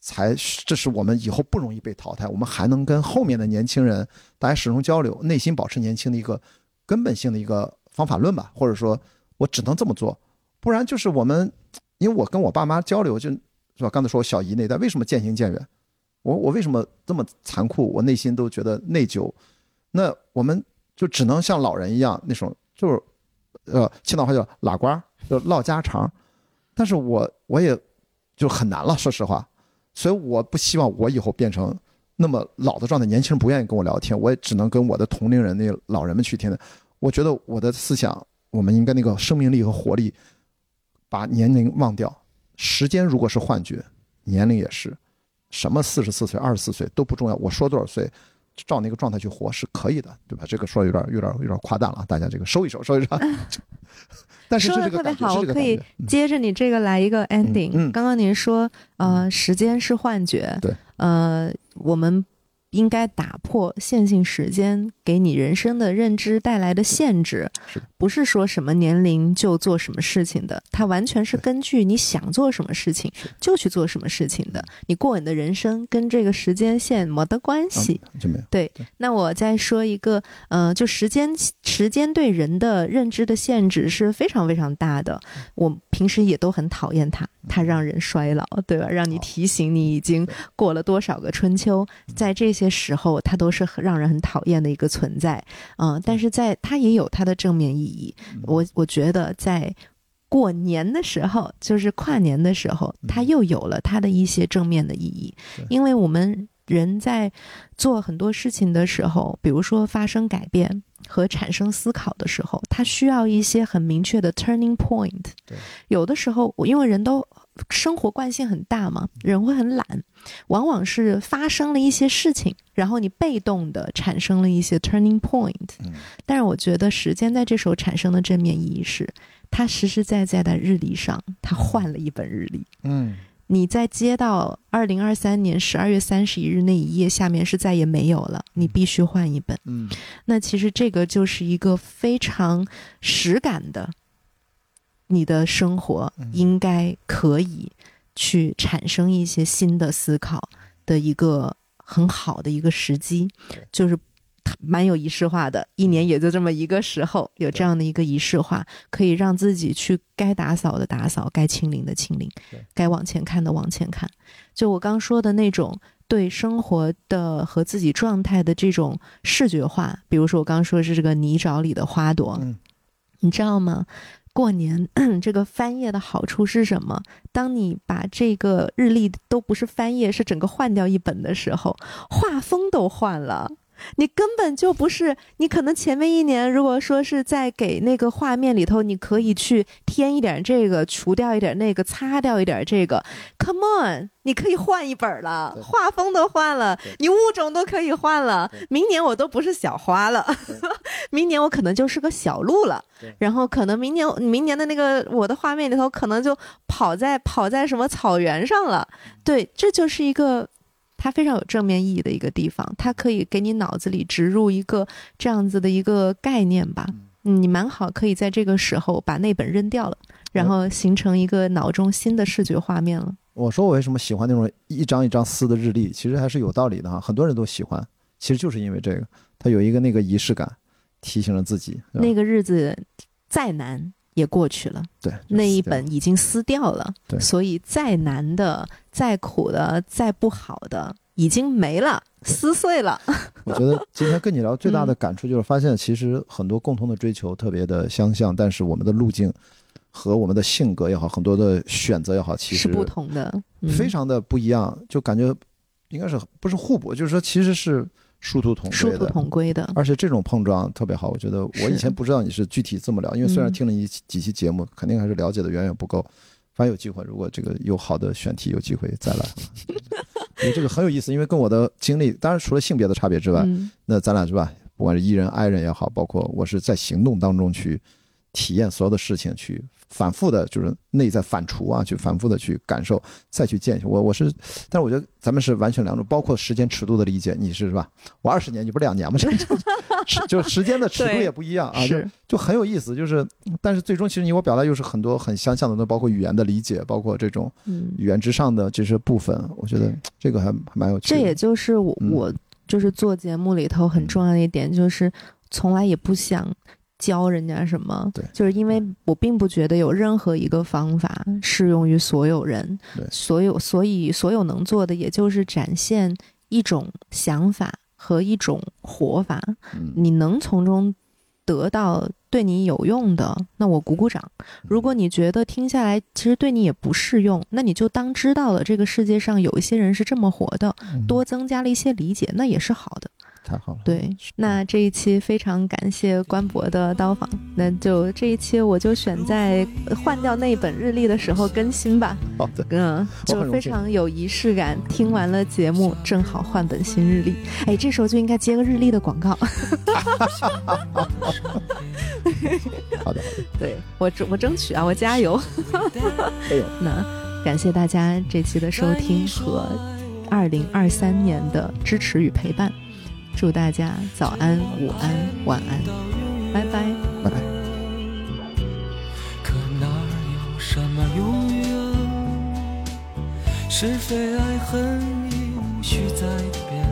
才这是我们以后不容易被淘汰，我们还能跟后面的年轻人大家始终交流，内心保持年轻的一个根本性的一个方法论吧，或者说我只能这么做，不然就是我们，因为我跟我爸妈交流就是吧？刚才说我小姨那代为什么渐行渐远？我我为什么这么残酷？我内心都觉得内疚。那我们就只能像老人一样那种，就是呃，青岛话叫拉呱，就唠家常。但是我我也就很难了，说实话。所以我不希望我以后变成那么老的状态，年轻人不愿意跟我聊天，我也只能跟我的同龄人那老人们去听的。我觉得我的思想，我们应该那个生命力和活力，把年龄忘掉。时间如果是幻觉，年龄也是，什么四十四岁、二十四岁都不重要。我说多少岁，照那个状态去活是可以的，对吧？这个说有点、有点、有点夸大了啊，大家这个收一收，收一收。但是说的特别好，我可以接着你这个来一个 ending。嗯刚刚您说，呃，时间是幻觉，对，呃，我们应该打破线性时间给你人生的认知带来的限制是，不是说什么年龄就做什么事情的，它完全是根据你想做什么事情就去做什么事情的。你过你的人生跟这个时间线没得关系。嗯就没有。对，那我再说一个，呃，就时间时间对人的认知的限制是非常非常大的。我平时也都很讨厌它，它让人衰老，对吧？让你提醒你已经过了多少个春秋，在这些时候，它都是很让人很讨厌的一个存在。嗯、但是在它也有它的正面意义。我我觉得在过年的时候，就是跨年的时候，它又有了它的一些正面的意义，因为我们人在做很多事情的时候，比如说发生改变。和产生思考的时候，它需要一些很明确的 turning point。有的时候，我因为人都生活惯性很大嘛，人会很懒，往往是发生了一些事情，然后你被动的产生了一些 turning point。但是我觉得时间在这时候产生的正面意义是，它实实在在的日历上，它换了一本日历。嗯。你在接到二零二三年十二月三十一日那一页下面是再也没有了，你必须换一本。嗯，那其实这个就是一个非常实感的，你的生活应该可以去产生一些新的思考的一个很好的一个时机，就是。蛮有仪式化的，一年也就这么一个时候，有这样的一个仪式化，可以让自己去该打扫的打扫，该清零的清零，该往前看的往前看。就我刚说的那种对生活的和自己状态的这种视觉化，比如说我刚说是这个泥沼里的花朵，你知道吗？过年 这个翻页的好处是什么？当你把这个日历都不是翻页，是整个换掉一本的时候，画风都换了。你根本就不是，你可能前面一年如果说是在给那个画面里头，你可以去添一点这个，除掉一点那个，擦掉一点这个。Come on，你可以换一本了，画风都换了，你物种都可以换了。明年我都不是小花了，明年我可能就是个小鹿了。然后可能明年明年的那个我的画面里头，可能就跑在跑在什么草原上了。对，这就是一个。它非常有正面意义的一个地方，它可以给你脑子里植入一个这样子的一个概念吧。你蛮好，可以在这个时候把那本扔掉了，然后形成一个脑中新的视觉画面了。我说我为什么喜欢那种一张一张撕的日历，其实还是有道理的哈。很多人都喜欢，其实就是因为这个，它有一个那个仪式感，提醒了自己。那个日子再难。也过去了，对，那一本已经撕掉了，对，所以再难的、再苦的、再不好的，已经没了，撕碎了。我觉得今天跟你聊最大的感触就是发现，其实很多共同的追求特别的相像，但是我们的路径和我们的性格也好，很多的选择也好，其实是不同的，非常的不一样，就感觉应该是不是互补，就是说其实是。殊途同殊途同归的，而且这种碰撞特别好。我觉得我以前不知道你是具体这么聊，因为虽然听了你几期节目，肯定还是了解的远远不够。反正有机会，如果这个有好的选题，有机会再来。因为这个很有意思，因为跟我的经历，当然除了性别的差别之外，那咱俩是吧？不管是 E 人、爱人也好，包括我是在行动当中去体验所有的事情，去。反复的，就是内在反刍啊，去反复的去感受，再去践行。我我是，但是我觉得咱们是完全两种，包括时间尺度的理解。你是是吧？我二十年，你不是两年吗？就时间的尺度也不一样啊，就就很有意思。就是，但是最终其实你我表达又是很多很相像的，那包括语言的理解，包括这种语言之上的这些部分。我觉得这个还蛮有趣。这也就是我我就是做节目里头很重要的一点，就是从来也不想。教人家什么？对，就是因为我并不觉得有任何一个方法适用于所有人，对，所有，所以所有能做的也就是展现一种想法和一种活法。你能从中得到对你有用的，那我鼓鼓掌。如果你觉得听下来其实对你也不适用，那你就当知道了这个世界上有一些人是这么活的，多增加了一些理解，那也是好的。太好了，对，那这一期非常感谢关博的到访，那就这一期我就选在换掉那本日历的时候更新吧。好的，嗯，就非常有仪式感。听完了节目，正好换本新日历，哎，这时候就应该接个日历的广告。好的，对我争我争取啊，我加油。那感谢大家这期的收听和二零二三年的支持与陪伴。祝大家早安、午安、晚安，拜拜，拜拜。可哪有什么永远？是非爱恨已无需再辩。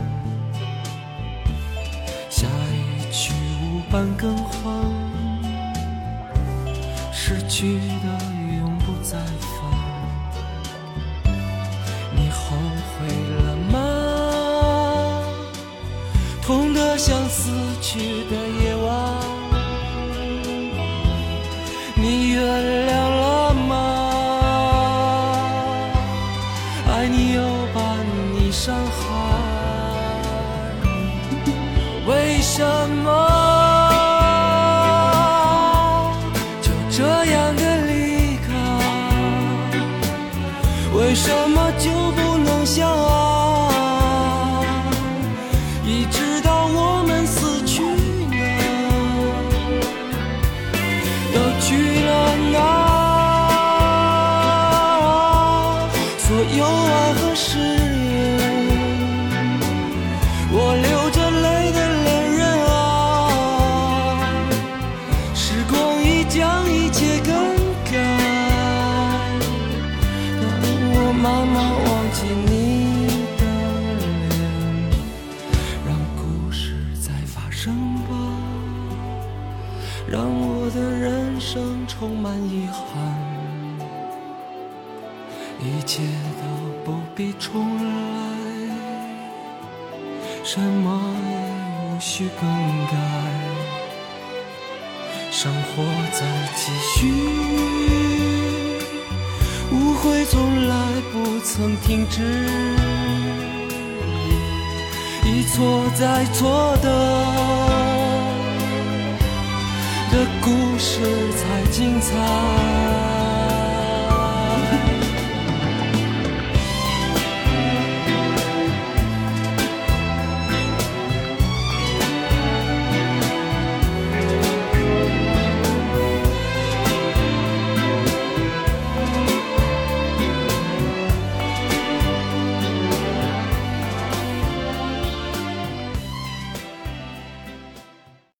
下一曲无伴更换，失去的永不再痛得像死去的夜晚，明知一错再错的的故事才精彩。